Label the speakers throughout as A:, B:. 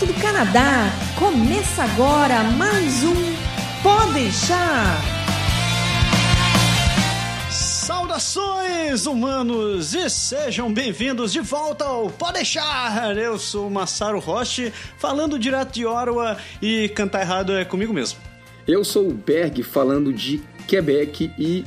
A: direto do Canadá. Começa agora mais um Pode deixar.
B: Saudações, humanos, e sejam bem-vindos de volta ao Pode deixar. Eu sou o Massaro Roche, falando direto de Ottawa e cantar errado é comigo mesmo.
C: Eu sou o Berg, falando de Quebec e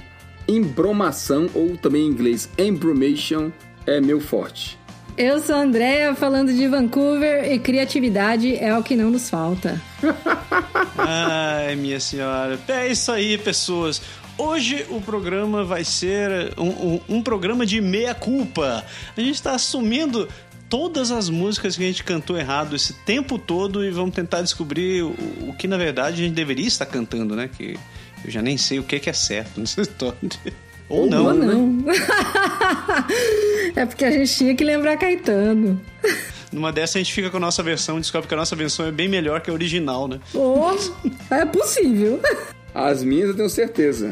C: embromação, ou também em inglês embromation, é meu forte.
D: Eu sou a Andrea, falando de Vancouver e criatividade é o que não nos falta.
B: Ai, minha senhora. É isso aí, pessoas. Hoje o programa vai ser um, um, um programa de meia-culpa. A gente está assumindo todas as músicas que a gente cantou errado esse tempo todo e vamos tentar descobrir o, o que na verdade a gente deveria estar cantando, né? Que eu já nem sei o que, que é certo nessa história. Ou não.
D: Ou não. Né? é porque a gente tinha que lembrar Caetano.
B: Numa dessa a gente fica com a nossa versão e descobre que a nossa versão é bem melhor que a original, né?
D: Oh, é possível.
C: As minhas eu tenho certeza.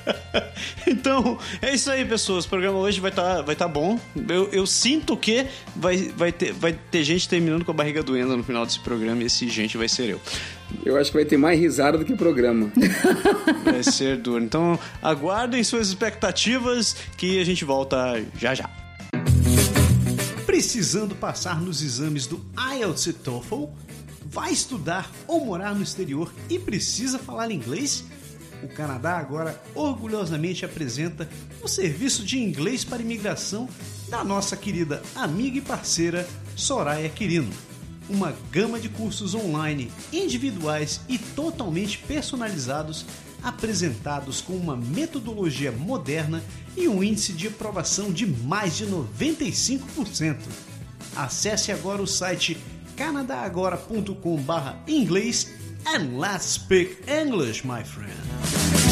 B: então, é isso aí, pessoas. O programa hoje vai estar tá, vai tá bom. Eu, eu sinto que vai, vai, ter, vai ter gente terminando com a barriga doendo no final desse programa e esse gente vai ser eu.
C: Eu acho que vai ter mais risada do que programa.
B: vai ser duro. Então, aguardem suas expectativas que a gente volta já já. Precisando passar nos exames do IELTS e TOEFL? Vai estudar ou morar no exterior e precisa falar inglês? O Canadá agora orgulhosamente apresenta o serviço de inglês para imigração da nossa querida amiga e parceira Soraya Quirino. Uma gama de cursos online, individuais e totalmente personalizados, apresentados com uma metodologia moderna e um índice de aprovação de mais de 95%. Acesse agora o site canadagora.com barra inglês and let's speak English, my friend.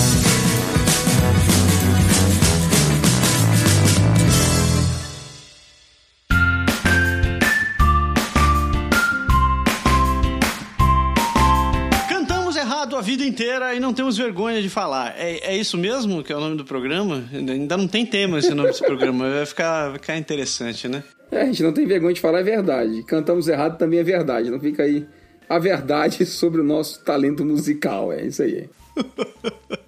B: Vida inteira e não temos vergonha de falar. É, é isso mesmo que é o nome do programa? Ainda não tem tema esse nome desse programa. Vai ficar, vai ficar interessante, né?
C: É, a gente não tem vergonha de falar a verdade. Cantamos errado também é verdade. Não fica aí a verdade sobre o nosso talento musical. É isso aí.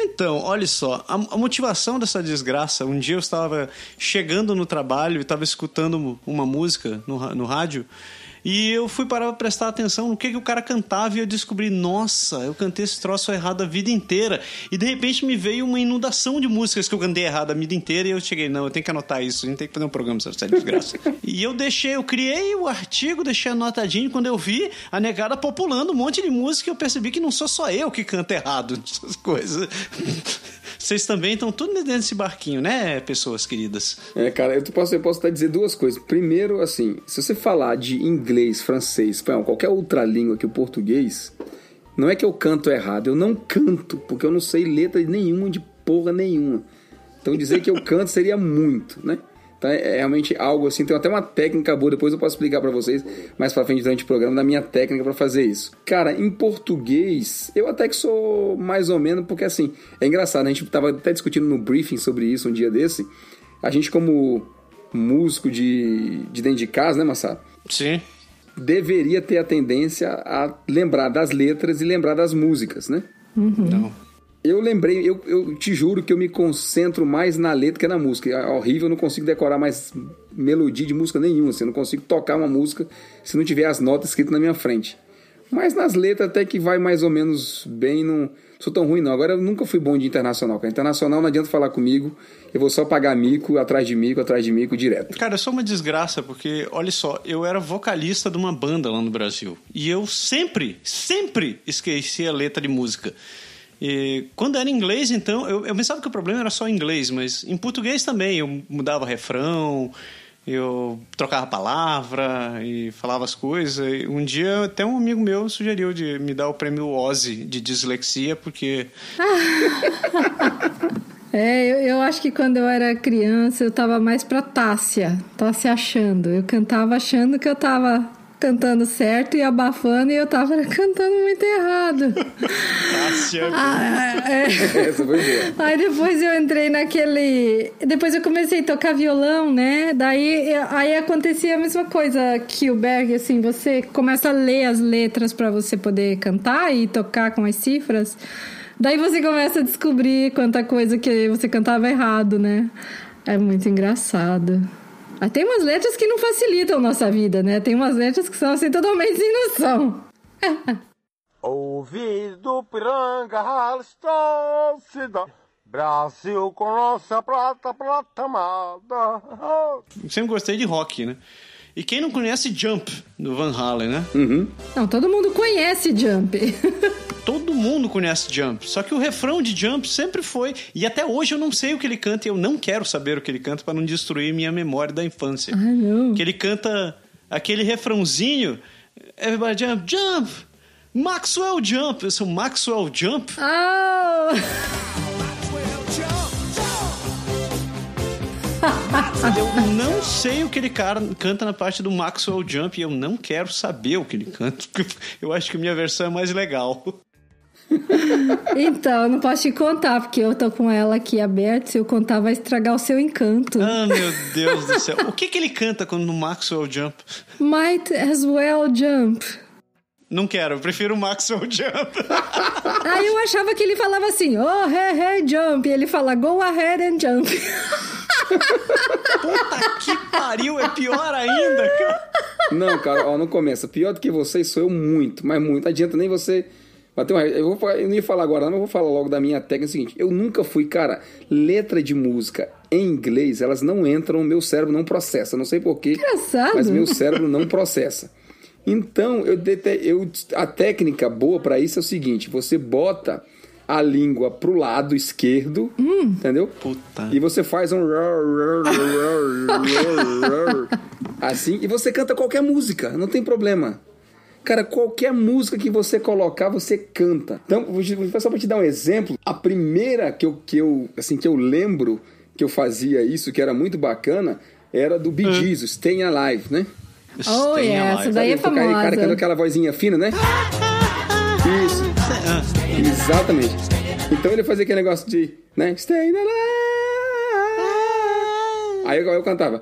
B: Então, olha só, a, a, motivação dessa desgraça. Um dia eu estava chegando no trabalho e estava escutando uma música no, no rádio e eu fui parar pra prestar atenção no que, que o cara cantava e eu descobri, nossa, eu cantei esse troço errado a vida inteira. E de repente me veio uma inundação de músicas que eu cantei errado a vida inteira e eu cheguei, não, eu tenho que anotar isso, a gente tem que fazer um programa sobre essa desgraça. e eu deixei, eu criei o artigo, deixei anotadinho, quando eu vi a negada populando um monte de música, eu percebi que não sou só eu que canta errado essas coisas. Vocês também estão tudo dentro desse barquinho, né, pessoas queridas?
C: É, cara, eu posso, eu posso até dizer duas coisas. Primeiro, assim, se você falar de inglês, francês, espanhol, qualquer outra língua que o português, não é que eu canto errado, eu não canto, porque eu não sei letra nenhuma de porra nenhuma. Então dizer que eu canto seria muito, né? Então é realmente algo assim, tem até uma técnica boa, depois eu posso explicar para vocês mais para frente durante o programa da minha técnica para fazer isso. Cara, em português, eu até que sou mais ou menos, porque assim, é engraçado, a gente tava até discutindo no briefing sobre isso um dia desse. A gente como músico de, de dentro de casa, né, Massado?
B: Sim.
C: Deveria ter a tendência a lembrar das letras e lembrar das músicas, né?
D: Uhum. Não.
C: Eu lembrei, eu, eu te juro que eu me concentro mais na letra que na música. É horrível, eu não consigo decorar mais melodia de música nenhuma. Assim, eu não consigo tocar uma música se não tiver as notas escritas na minha frente. Mas nas letras até que vai mais ou menos bem, não sou tão ruim não. Agora eu nunca fui bom de internacional. Cara. Internacional não adianta falar comigo, eu vou só pagar mico, atrás de mico, atrás de mico, direto.
B: Cara, é só uma desgraça, porque, olha só, eu era vocalista de uma banda lá no Brasil. E eu sempre, sempre esqueci a letra de música. E quando era em inglês, então, eu, eu pensava que o problema era só em inglês, mas em português também. Eu mudava refrão, eu trocava palavra e falava as coisas. E um dia até um amigo meu sugeriu de me dar o prêmio Ozzy de dislexia, porque.
D: É, eu, eu, acho que quando eu era criança eu tava mais pra Tássia, Tássia achando. Eu cantava achando que eu tava cantando certo e abafando e eu tava cantando muito errado.
B: Cássia.
D: Ah, é.
C: Essa foi boa.
D: Aí depois eu entrei naquele. Depois eu comecei a tocar violão, né? Daí aí acontecia a mesma coisa que o Berg, assim, você começa a ler as letras para você poder cantar e tocar com as cifras. Daí você começa a descobrir quanta coisa que você cantava errado, né? É muito engraçado. Mas tem umas letras que não facilitam nossa vida, né? Tem umas letras que são assim totalmente sem noção.
E: Ouvido piranga, ralistou Brasil com nossa prata, prata amada.
B: Sempre gostei de rock, né? E quem não conhece Jump, do Van Halen, né?
D: Não, todo mundo conhece Jump.
B: Todo mundo conhece Jump. Só que o refrão de Jump sempre foi. E até hoje eu não sei o que ele canta e eu não quero saber o que ele canta para não destruir minha memória da infância. Que ele canta aquele refrãozinho. Everybody jump, jump! Maxwell Jump! Eu sou Maxwell Jump?
D: Ah!
B: Eu não sei o que ele cara- canta na parte do Maxwell Jump e eu não quero saber o que ele canta. porque Eu acho que a minha versão é mais legal.
D: Então, eu não posso te contar, porque eu tô com ela aqui aberta. Se eu contar, vai estragar o seu encanto.
B: Ah, meu Deus do céu. O que, que ele canta quando no Maxwell Jump?
D: Might as well jump.
B: Não quero, eu prefiro o Maxwell Jump.
D: Aí eu achava que ele falava assim, oh, hey, hey, jump. E ele fala, go ahead and jump.
B: Puta que pariu, é pior ainda, cara.
C: Não, cara, ó, não começa. Pior do que vocês sou eu muito, mas muito. Não adianta nem você bater uma... eu, vou, falar- eu não ia falar agora, não, mas eu vou falar logo da minha técnica. É o seguinte, eu nunca fui, cara, letra de música em inglês, elas não entram, meu cérebro não processa. Não sei porquê,
D: Engraçado.
C: mas meu cérebro não processa. Então, eu, dete- eu a técnica boa pra isso é o seguinte, você bota a língua pro lado esquerdo, entendeu?
B: Puta.
C: E você faz um assim e você canta qualquer música, não tem problema. Cara, qualquer música que você colocar, você canta. Então, só pra te dar um exemplo, a primeira que eu, que eu assim que eu lembro que eu fazia isso, que era muito bacana, era do Bee Gees, o Staying Alive, né?
D: Oh,
B: Staying
D: yeah,
B: Alive.
D: essa daí é
C: o cara- cara
D: famosa.
C: canta aquela vozinha fina, né? Isso. Exatamente. Então ele fazia aquele negócio de, né? Staying alive. Aí eu, eu cantava.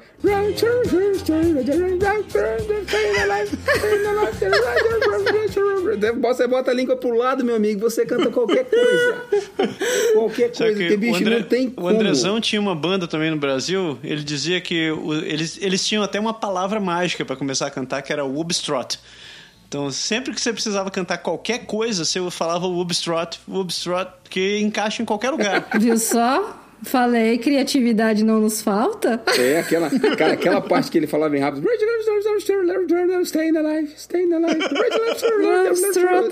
C: Você bota a língua pro lado, meu amigo, você canta qualquer coisa. Qualquer coisa,
B: que
C: porque, bicho,
B: o, André-
C: não tem
B: o
C: como.
B: Andrezão tinha uma banda também no Brasil. Ele dizia que o- eles, eles tinham até uma palavra mágica pra começar a cantar, que era o Wubstrot. Então, sempre que você precisava cantar qualquer coisa, você falava Wubstrot, Wubstrot, que encaixa em qualquer lugar.
D: Viu só? Falei, criatividade não nos falta.
C: É, aquela, cara, aquela parte que ele falava bem rápido. Staying alive, staying alive,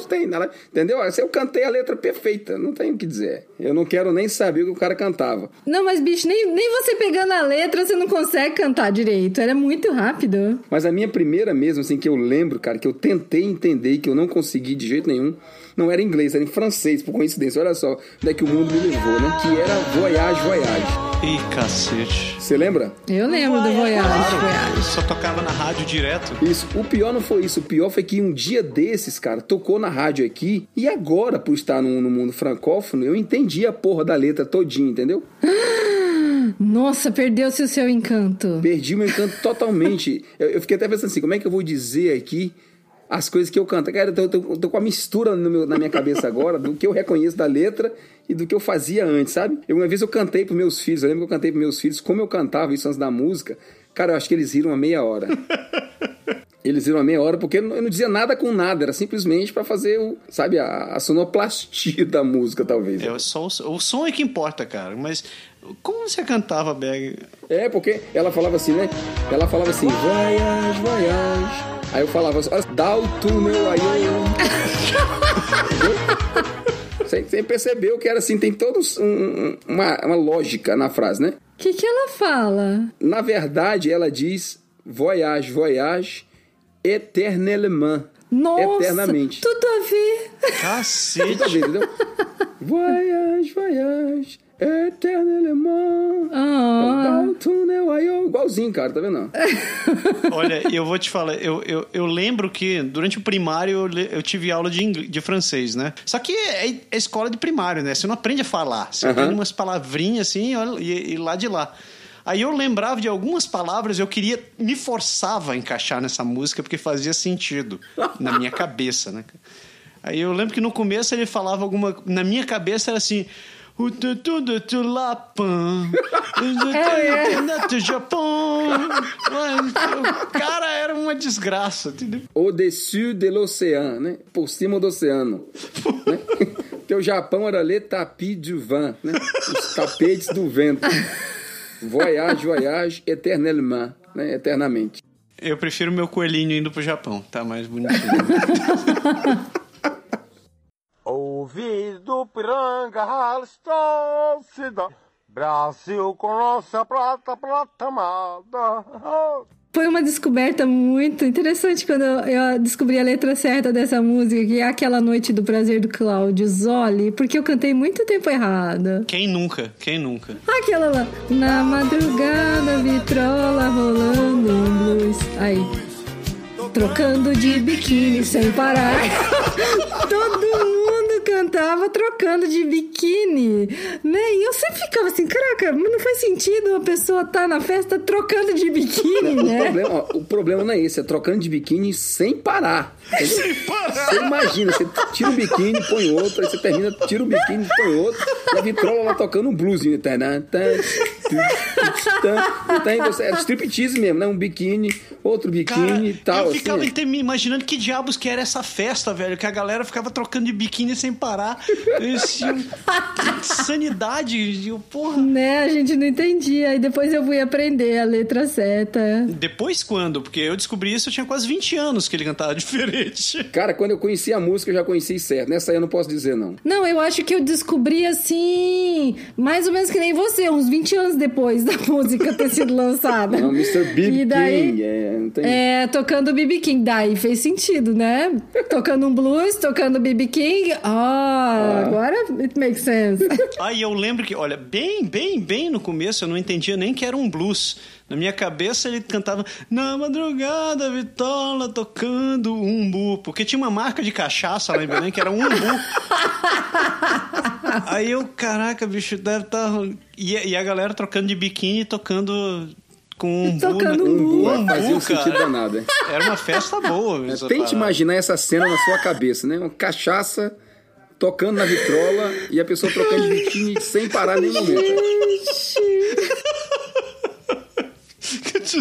C: staying alive. Entendeu? Assim, Eu cantei a letra perfeita, não tenho o que dizer. Eu não quero nem saber o que o cara cantava.
D: Não, mas bicho, nem, nem você pegando a letra, você não consegue cantar direito. Era muito rápido.
C: Mas a minha primeira mesmo, assim, que eu lembro, cara, que eu tentei entender e que eu não consegui de jeito nenhum, não era em inglês, era em francês, por coincidência. Olha só, onde é que o mundo me levou, né? Que era Voyage, Voyage.
B: Ih, cacete.
C: Você lembra?
D: Eu lembro do Voyage, Voyage.
B: Só tocava na rádio direto.
C: Isso. O pior não foi isso. O pior foi que um dia desses, cara, tocou na rádio aqui. E agora, por estar no, no mundo francófono, eu entendi a porra da letra todinha, entendeu?
D: Nossa, perdeu-se o seu encanto.
C: Perdi meu encanto totalmente. Eu, eu fiquei até pensando assim, como é que eu vou dizer aqui as coisas que eu canto? Cara, eu tô, tô- tô com a mistura meu- na minha cabeça agora do que eu reconheço da letra e do que eu fazia antes, sabe? Eu, uma vez eu cantei pros meus filhos, eu lembro que eu cantei pros meus filhos como eu cantava isso antes da música. Cara, eu acho que eles riram uma meia hora. Eles viram a meia hora porque eu não dizia nada com nada, era simplesmente pra fazer o, sabe, a, a sonoplastia da música, talvez.
B: É só o, o som é que importa, cara. Mas como você cantava, Berg?
C: É, porque ela falava assim, né? Ela falava assim, voyage, voyage. Aí eu falava assim, olha, dá o túnel aí. Você, você percebeu que era assim, tem toda uma, uma lógica na frase, né?
D: O que, que ela fala?
C: Na verdade, ela diz voyage, voyage, éternellement.
D: Nossa,
C: Eternamente.
D: tudo a ver.
B: Cacete.
C: Tudo a ver, entendeu? voyage, voyage, éternellement.
D: Ah,
C: Dá o túnel aí, Não, igualzinho, cara, tá vendo?
B: Olha, eu vou te falar, eu, eu, eu lembro que durante o primário eu, eu tive aula de, ingl- de francês, né? Só que é, é escola de primário, né? Você não aprende a falar. Você
C: Aham.
B: aprende umas palavrinhas assim e, e lá de lá. Aí eu lembrava de algumas palavras, eu queria, me forçava a encaixar nessa música porque fazia sentido na minha cabeça, né? Aí eu lembro que no começo ele falava alguma. Na minha cabeça era assim. O tu tu Lapan, o tu Japão. O cara era uma desgraça, entendeu?
C: Au-dessus de l'océan, né? Por cima do oceano. né? Porque o Japão era le tapis du vent, né? Os tapetes do vento. Voyage, voyage, éternellement, né? Eternamente.
B: Eu prefiro meu coelhinho indo pro Japão, tá mais bonitinho.
E: Ouvido piranga, dá. Brasil com nossa prata, prata amada.
D: Foi uma descoberta muito interessante quando eu descobri a letra certa dessa música, que é aquela noite do prazer do Cláudio Zoli, porque eu cantei muito tempo errado.
B: Quem nunca? Quem nunca?
D: Aquela lá, na madrugada, vitrola rolando um blues. Aí, trocando de biquíni sem parar. Todo mundo cantava trocando de biquíni, né? E eu sempre ficava assim, caraca, mas não faz sentido uma pessoa tá na festa trocando de biquíni,
C: O
D: né?
C: problema, ó, o problema não é esse, é trocando de biquíni sem parar. Sem parar. Você imagina, você tira o biquíni, põe outro, aí você termina, tira o biquíni, põe outro, e a vitrola lá tocando um bluesinho. Tan, você- É striptease mesmo, né? Um biquíni, outro biquíni e tal.
B: eu
C: assim,
B: ficava até me imaginando que diabos que era essa festa, velho, que a galera ficava trocando de biquíni sem parar. Esse, que sanidade, eu, porra.
D: Né, a gente não entendia. E depois eu fui aprender a letra certa.
B: Depois quando? Porque eu descobri isso, eu tinha quase 20 anos que ele cantava diferente.
C: Cara, quando eu conheci a música, eu já conheci certo. Nessa aí eu não posso dizer, não.
D: Não, eu acho que eu descobri assim, mais ou menos que nem você, uns 20 anos depois da música ter sido lançada.
C: Não, Mr. B.B.
D: E daí,
C: King, é, não tem...
D: É, tocando BB King. Daí fez sentido, né? tocando um blues, tocando BB King. Ah, agora it makes sense.
B: Aí eu lembro que, olha, bem, bem, bem no começo eu não entendia nem que era um blues. Na minha cabeça ele cantava Na madrugada, Vitola tocando umbu. Porque tinha uma marca de cachaça lá em Belém que era um umbu. Aí eu, caraca, bicho, deve estar. E, e a galera trocando de biquíni e tocando com umbu.
D: Tocando
B: na-
D: umbu.
B: Umbu,
C: fazia um sentido danado. é.
B: Era uma festa boa. essa
C: Tente
B: parada.
C: imaginar essa cena na sua cabeça, né? Uma cachaça tocando na vitrola e a pessoa trocando de biquíni sem parar nenhum momento.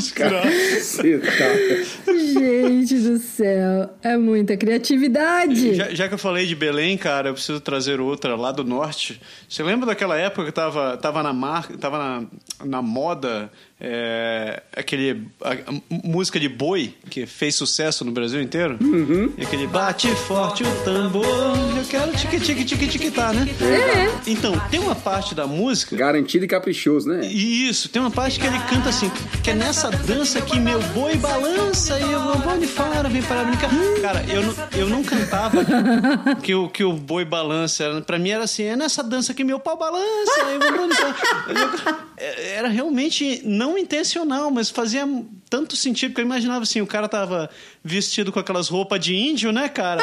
C: Você tá-
D: Gente do céu, é muita criatividade.
B: Já, já que eu falei de Belém, cara, eu preciso trazer outra lá do norte. Você lembra daquela época que tava, tava na marca, tava na, na moda é, aquele a- a música de boi que fez sucesso no Brasil inteiro? Uhum. E aquele bate forte o tambor, eu quero tique tique tique tique tá, né?
D: É.
B: Então, tem uma parte da música
C: Garantido e caprichoso, né?
B: isso, tem uma parte que ele canta assim, que é nessa dança que meu boi balança e eu vou de fora, vem para brincar. Cara, eu não, eu não cantava que o, que o boi balança. Pra mim era assim, é nessa dança que meu pau balança e vou de fora. Era realmente não intencional, mas fazia tanto sentido, porque eu imaginava assim, o cara tava vestido com aquelas roupas de índio, né, cara?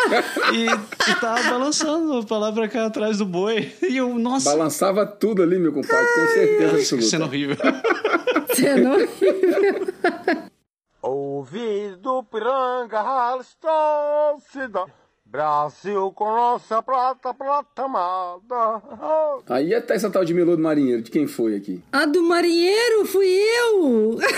B: E, e tava balançando pra lá pra cá atrás do boi. E eu, nossa,
C: Balançava tudo ali, meu compadre, tenho certeza absoluta.
B: horrível.
D: Você não...
E: Ouvido piranga, rala se dá. Brasil com nossa prata, prata amada.
C: Aí até essa tal de Melô do Marinheiro, de quem foi aqui?
D: A do marinheiro fui eu!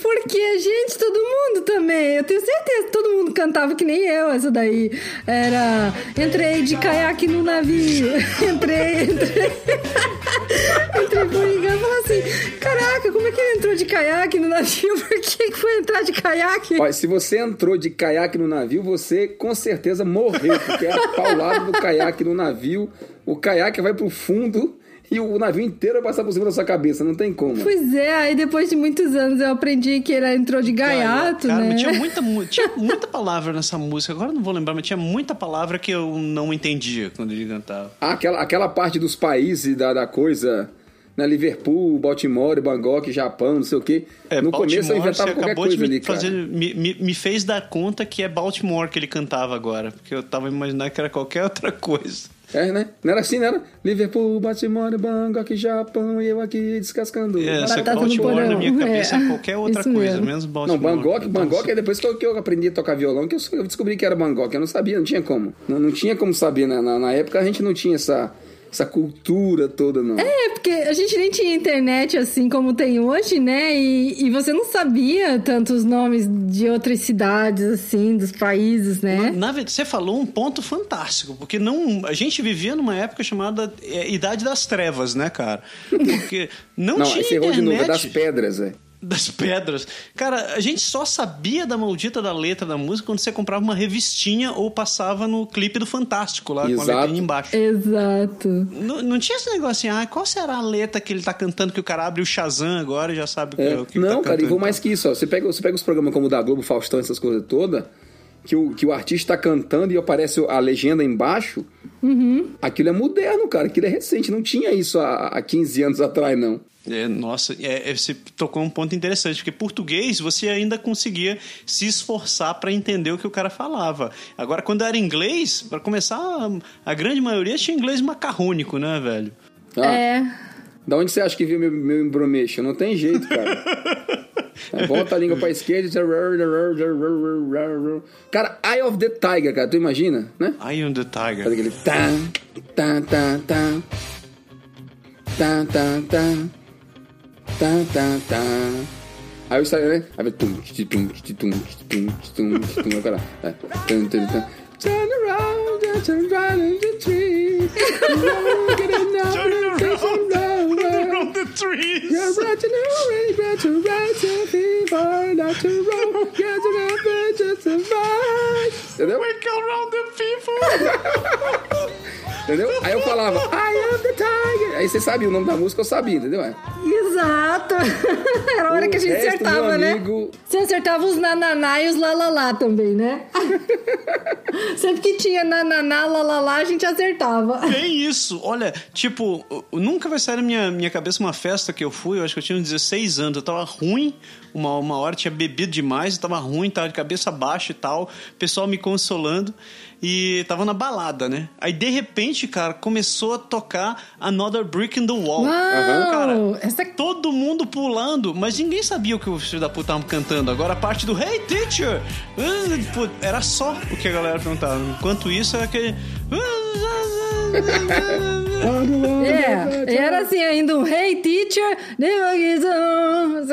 D: Porque, gente, todo mundo também. Eu tenho certeza que todo mundo cantava que nem eu, essa daí. Era. Entrei de caiaque no navio. Entrei, entrei. entrei por engano e falei assim: caraca, como é que ele entrou de caiaque no navio? Por que que foi entrar de caiaque?
C: Olha, se você entrou de caiaque no navio, você com certeza morreu, porque é a paulada do caiaque no navio, o caiaque vai pro fundo e o navio inteiro vai passar por cima da sua cabeça, não tem como.
D: Pois é, aí depois de muitos anos eu aprendi que ele entrou de gaiato,
B: Cara,
D: né?
B: mas tinha muita, mu- tinha muita palavra nessa música. Agora eu não vou lembrar, mas tinha muita palavra que eu não entendia quando ele cantava.
C: Ah, aquela, aquela parte dos países da, da coisa, na Liverpool, Baltimore, Bangkok, Japão, não sei o quê.
B: É,
C: no
B: Baltimore,
C: começo eu inventava
B: você
C: qualquer
B: acabou
C: coisa
B: de me,
C: ali, cara.
B: fazer, me, me- me fez dar conta que é Baltimore que ele cantava agora. Porque eu tava imaginando que era qualquer outra coisa.
C: É, né? Não era assim, não era? Liverpool, Baltimore, Bangkok, Japão, e eu aqui descascando.
B: É, só que Baltimore na minha cabeça é,
D: É,
B: qualquer outra coisa,
D: mesmo.
B: menos
C: Não,
B: Baltimore.
C: Bangkok,
B: Então,
C: Bangkok é depois que eu, que eu aprendi a tocar violão que eu, eu descobri que era Bangkok. Eu não sabia, não tinha como. Não, não tinha como saber, né? na, na época a gente não tinha essa, essa cultura toda, não.
D: É, porque a gente nem tinha internet assim como tem hoje, né? E, e você não sabia tantos nomes de outras cidades, assim, dos países, né?
B: Na verdade, você falou um ponto fantástico, porque não, a gente vivia numa época chamada é, Idade das Trevas, né, cara? Porque não,
C: Não,
B: tinha
C: esse errou de
B: internet.
C: novo, é das pedras, é.
B: Das pedras. Cara, a gente só sabia da maldita da letra da música quando você comprava uma revistinha ou passava no clipe do Fantástico lá com a
C: Exato.
B: letrinha embaixo.
D: Exato.
B: Não, não tinha esse negócio assim, ah, qual será a letra que ele tá cantando que o cara abre o Shazam agora e já sabe o que,
C: É,
B: o que
C: não,
B: tá
C: cara, e
B: cantando
C: vou
B: e
C: mais
B: tal.
C: que isso, ó. Você pega, você pega os programas como o da Globo, Faustão, essas coisas todas, que o, que o artista tá cantando e aparece a legenda embaixo. Aquilo é moderno, cara. Aquilo é recente. Não tinha isso há, há 15 anos atrás, não.
B: É, nossa, é, é, você tocou um ponto interessante, porque português você ainda conseguia se esforçar pra entender o que o cara falava. Agora, quando era inglês, pra começar, a, a grande maioria tinha inglês macarrônico, né, velho?
C: Ah,
D: É.
C: Da onde você acha que viu meu, meu embromeixo? Não tem jeito, cara. É, volta a língua pra esquerda. Cara, Eye of the Tiger, cara. Tu imagina, né?
B: I am the
C: Faz
B: Tiger.
C: aquele... Tan, tan, tan, tan. Tan, tan, tan. Tan, tan, tan. Aí eu saio, né? Aí vai... Tum, tum, tum, tum, tum, titi, tum. Aí o cara... é, tum, tum, tum. Turn around, turn right in the tree.
B: Turn around,
C: turn around.
B: Around the trees.
C: You're right to know it, right to right to be born, not to wrong, get to know just to right. Entendeu?
B: Wake around the people.
C: Entendeu? Aí eu falava, I am the tiger. Aí você sabia o nome da música, eu sabia, entendeu? É.
D: Exato. Era a hora que a gente
C: O
D: acertava,
C: meu
D: né?
C: amigo-
D: Você acertava os nananá e os lalalá também, né? Sempre que tinha nananá, lalalá, a gente acertava.
B: Bem isso. Olha, tipo, nunca vai sair na minha, minha cabeça uma festa que eu fui, eu acho que eu tinha uns 16 anos, eu tava ruim, uma, uma hora tinha bebido demais, eu tava ruim, tava de cabeça baixa e tal, o pessoal me consolando, e tava na balada, né? Aí, de repente, cara, começou a tocar Another Brick in the Wall.
D: Uau!
B: Cara,
D: Essa
B: todo mundo pulando, mas ninguém sabia o que os filhos da puta estavam cantando. Agora a parte do Hey Teacher! ah, Era só o que a galera perguntava. Enquanto isso, era aquele.
D: É, era assim ainda um Hey teacher.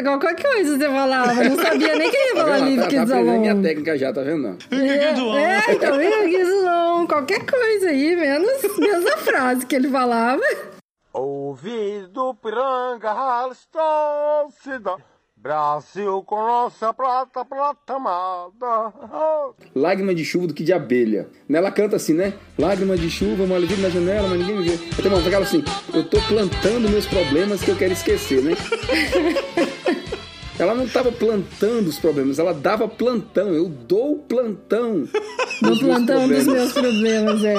D: Qualquer coisa você falava, não sabia nem quem ia falar livre
C: Tá, tá minha técnica já, tá vendo? não?
D: É, é, então. Qualquer coisa aí, menos, menos a frase que ele falava.
E: Ouvido piranga, se dá. Brasil com nossa prata, prata amada.
C: Lágrima de chuva do que de abelha. Né, Ela canta assim, né? Lágrima de chuva, uma alegria na janela, mas ninguém me vê. Então, irmão, aquela assim, eu tô plantando meus problemas que eu quero esquecer, né? Ela não tava plantando os problemas, ela dava plantão. Eu dou plantão. Meus
D: plantão dos meus problemas, é.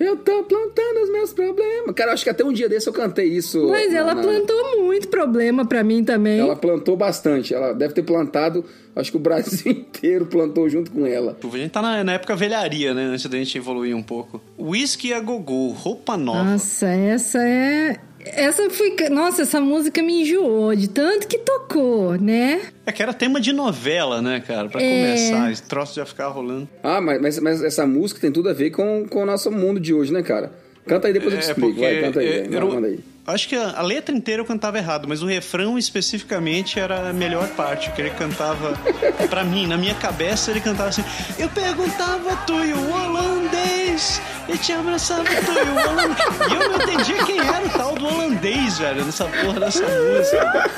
C: Eu tô plantando os meus problemas. Cara, eu acho que até um dia desse eu cantei isso.
D: Mas
C: na-
D: ela
C: na-
D: plantou muito problema pra mim também.
C: Ela plantou bastante. Ela deve ter plantado, acho que o Brasil inteiro plantou junto com ela.
B: A gente tá na, na época velharia, né? Antes da gente evoluir um pouco. Whisky a gogô, roupa nova.
D: Nossa, essa é. Essa foi. Nossa, essa música me enjoou de tanto que tocou, né?
B: É que era tema de novela, né, cara? Pra
D: É.
B: começar, esse troço já ficar rolando.
C: Ah, mas, mas, mas essa música tem tudo a ver com, com o nosso mundo de hoje, né, cara? Canta aí, depois eu te
B: É,
C: explico. Vai, canta aí.
B: é,
C: vai, manda aí.
B: Acho que a, a letra inteira eu cantava errado, mas o refrão especificamente era a melhor parte, que ele cantava, pra mim, na minha cabeça, ele cantava assim: Eu perguntava tu e o holandês, e te abraçava tu e o holandês. E eu não entendia quem era o tal do holandês, velho, nessa porra dessa música.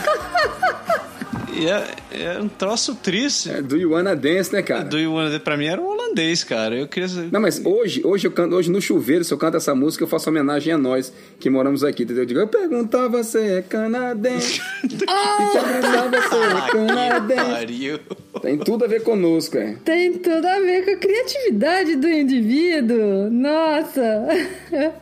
B: E é, é um troço triste.
C: É, do You Wanna Dance, né, cara?
B: Do You Wanna- pra mim era o holandês, cara. Eu queria.
C: Não, mas hoje, hoje eu canto, hoje no chuveiro, se eu canto essa música, eu faço homenagem a nós que moramos aqui, entendeu? Eu digo, eu perguntava se é canadense. e te se é canadense.
B: pariu.
C: Tem tudo a ver conosco, é.
D: Tem tudo a ver com a criatividade do indivíduo. Nossa!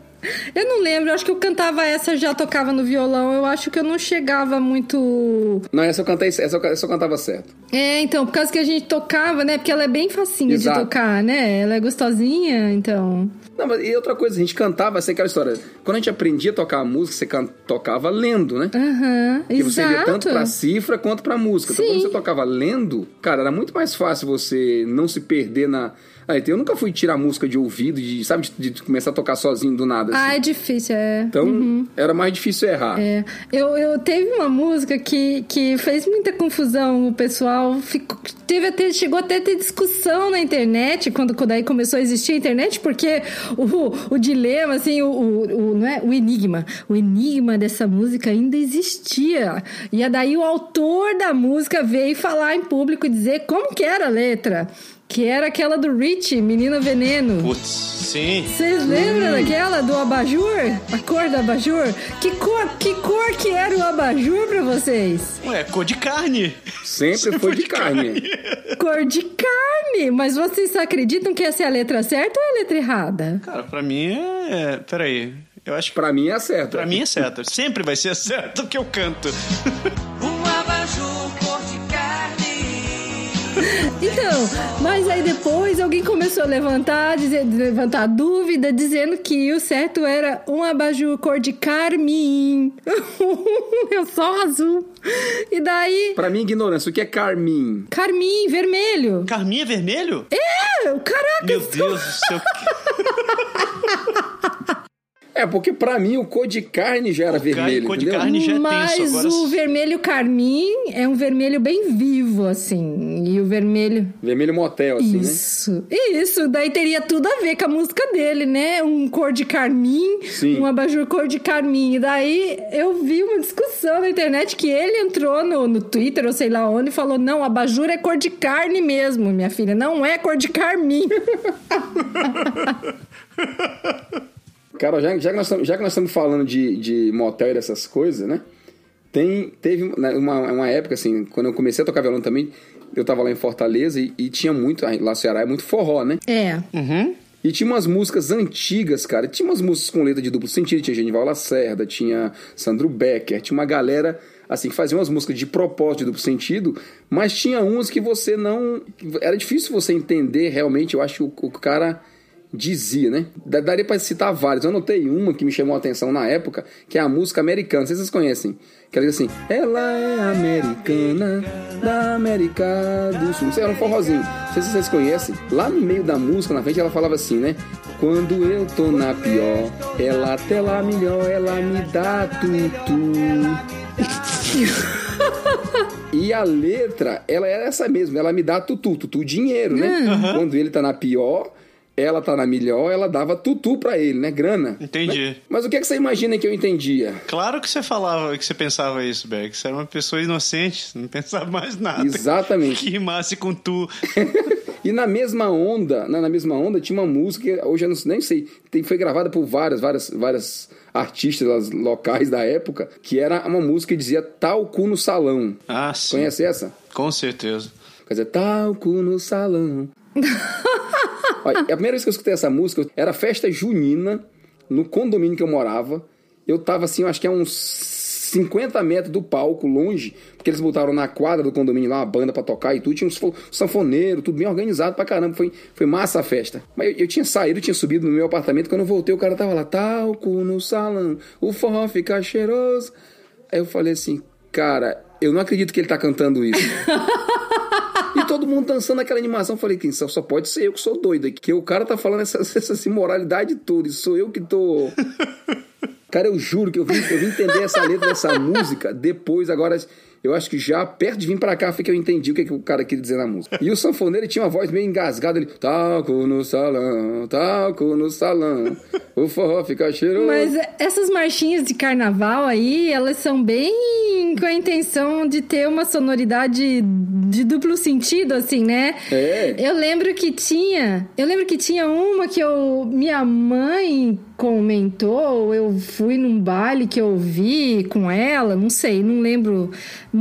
D: Eu não lembro, eu acho que eu cantava essa, já tocava no violão. Eu acho que eu não chegava muito.
C: Não, essa eu cantei, essa eu, essa eu cantava certo.
D: É, então, por causa que a gente tocava, né? Porque ela é bem facinha
C: Exato.
D: de tocar, né? Ela é gostosinha, então.
C: Não, mas e outra coisa, a gente cantava, assim, aquela história. Quando a gente aprendia a tocar a música, você can- tocava lendo, né?
D: Aham,
C: Porque você ia
D: exato.
C: tanto pra cifra quanto pra música. Então,
D: Sim.
C: quando você tocava lendo, cara, era muito mais fácil você não se perder na. Aí, eu nunca fui tirar música de ouvido, de, sabe, de, de começar a tocar sozinho do nada.
D: Ah,
C: assim.
D: é difícil, é.
C: Então, era mais difícil errar.
D: É, eu, eu teve uma música que, que fez muita confusão, o pessoal ficou, teve até, chegou até a ter discussão na internet, quando, quando aí começou a existir a internet, porque o, o dilema, assim, o, o, o, não é, o enigma, o enigma dessa música ainda existia. E daí o autor da música veio falar em público e dizer como que era a letra. Que era aquela do Rich, Menina Veneno.
B: Putz, sim.
D: Vocês lembram daquela do abajur? A cor do abajur? Que cor, que cor que era o abajur pra vocês?
B: Ué, cor de carne.
C: Sempre foi de carne.
D: Cor de carne! Mas vocês acreditam que essa é a letra certa ou é a letra errada?
B: Cara, pra mim é. Peraí. Eu acho que
C: Pra mim é certo.
B: pra mim é certo. Sempre vai ser certo que eu canto.
D: Então, mas aí depois alguém começou a levantar, dizer, levantar dúvida, dizendo que o certo era um abajur cor de carmim. Eu só azul. E daí,
C: Pra mim, ignorância. O que é carmim?
D: carmim, vermelho.
B: Carminha vermelho?
D: É, caraca,
B: Meu Deus do céu.
C: É, porque pra mim o cor de carne já era vermelho,
B: cor de
C: entendeu?
B: carne já é
D: Mas
B: tenso. Agora
D: o vermelho carmim é um vermelho bem vivo, assim. E o vermelho.
C: Vermelho motel, assim, né?
D: Isso. Isso, daí teria tudo a ver com a música dele, né? Um cor de carmim,
C: Sim.
D: um abajur cor de carmim. E daí eu vi uma discussão na internet que ele entrou no, no Twitter, ou sei lá onde, e falou: não, abajur é cor de carne mesmo, minha filha, não é cor de carmim.
C: Cara, já, já, que nós estamos, já que nós estamos falando de, de motel e dessas coisas, né? Tem, teve né, uma, uma época, assim, quando eu comecei a tocar violão também, eu tava lá em Fortaleza e, e tinha muito, lá no Ceará é muito forró, né?
D: é.
C: E tinha umas músicas antigas, cara. Tinha umas músicas com letra de duplo sentido. Tinha Genival Lacerda, tinha Sandro Becker, tinha uma galera, assim, que fazia umas músicas de propósito de duplo sentido, mas tinha umas que você não. Era difícil você entender realmente, eu acho que o, o cara dizia, né? Da- Daria pra citar várias. Eu anotei uma que me chamou a atenção na época, que é a música americana. Não sei se vocês conhecem. Que ela diz assim: Ela é americana, da América do Sul. Isso era um forrozinho. Não sei se vocês conhecem. Lá no meio da música, na frente, ela falava assim, né? Quando eu tô na pior, ela até lá melhor, ela me dá tudo. E a letra, ela era essa mesmo, ela me dá tutu, tutu dinheiro, né? Quando ele tá na pior, ela tá na melhor, ela dava tutu pra ele, né? Grana.
B: Entendi.
C: Mas o que, é que você imagina que eu entendia?
B: Claro que você falava, que você pensava isso, Berg. Você era uma pessoa inocente, não pensava mais nada.
C: Exatamente.
B: Que rimasse com tu.
C: E na mesma onda, na, na mesma onda, tinha uma música, hoje eu não, nem sei, tem, foi gravada por várias, várias, várias artistas locais da época, que era uma música que dizia talco no salão.
B: Ah, sim.
C: Conhece essa?
B: Com certeza.
C: Quer dizer, talco no salão. Olha, a primeira vez que eu escutei essa música era festa junina, no condomínio que eu morava. Eu tava assim, eu acho que é uns 50 metros do palco, longe, porque eles botaram na quadra do condomínio lá uma banda pra tocar e tudo. Tinha uns fo- sanfoneiro, tudo bem organizado pra caramba. Foi, foi massa a festa. Mas eu, eu tinha saído, eu tinha subido no meu apartamento. Quando eu voltei, o cara tava lá, talco no salão, o forró fica cheiroso. Aí eu falei assim, cara, eu não acredito que ele tá cantando isso. Todo mundo dançando aquela animação. Eu falei, quem só, só pode ser eu que sou doido aqui. Que o cara tá falando essa, essa imoralidade toda. E sou eu que tô. Cara, eu juro que eu vim, eu vim entender essa letra dessa música depois, agora. Eu acho que já perto de vir pra cá foi que eu entendi o que, que o cara queria dizer na música. E o sanfoneiro ele tinha uma voz meio engasgada. Ele, taco no salão, taco no salão, o forró fica cheiroso.
D: Mas essas marchinhas de carnaval aí, elas são bem com a intenção de ter uma sonoridade de duplo sentido, assim, né?
C: É.
D: Eu lembro que tinha. Eu lembro que tinha uma que eu. Minha mãe comentou, eu fui num baile que eu vi com ela, não sei, não lembro.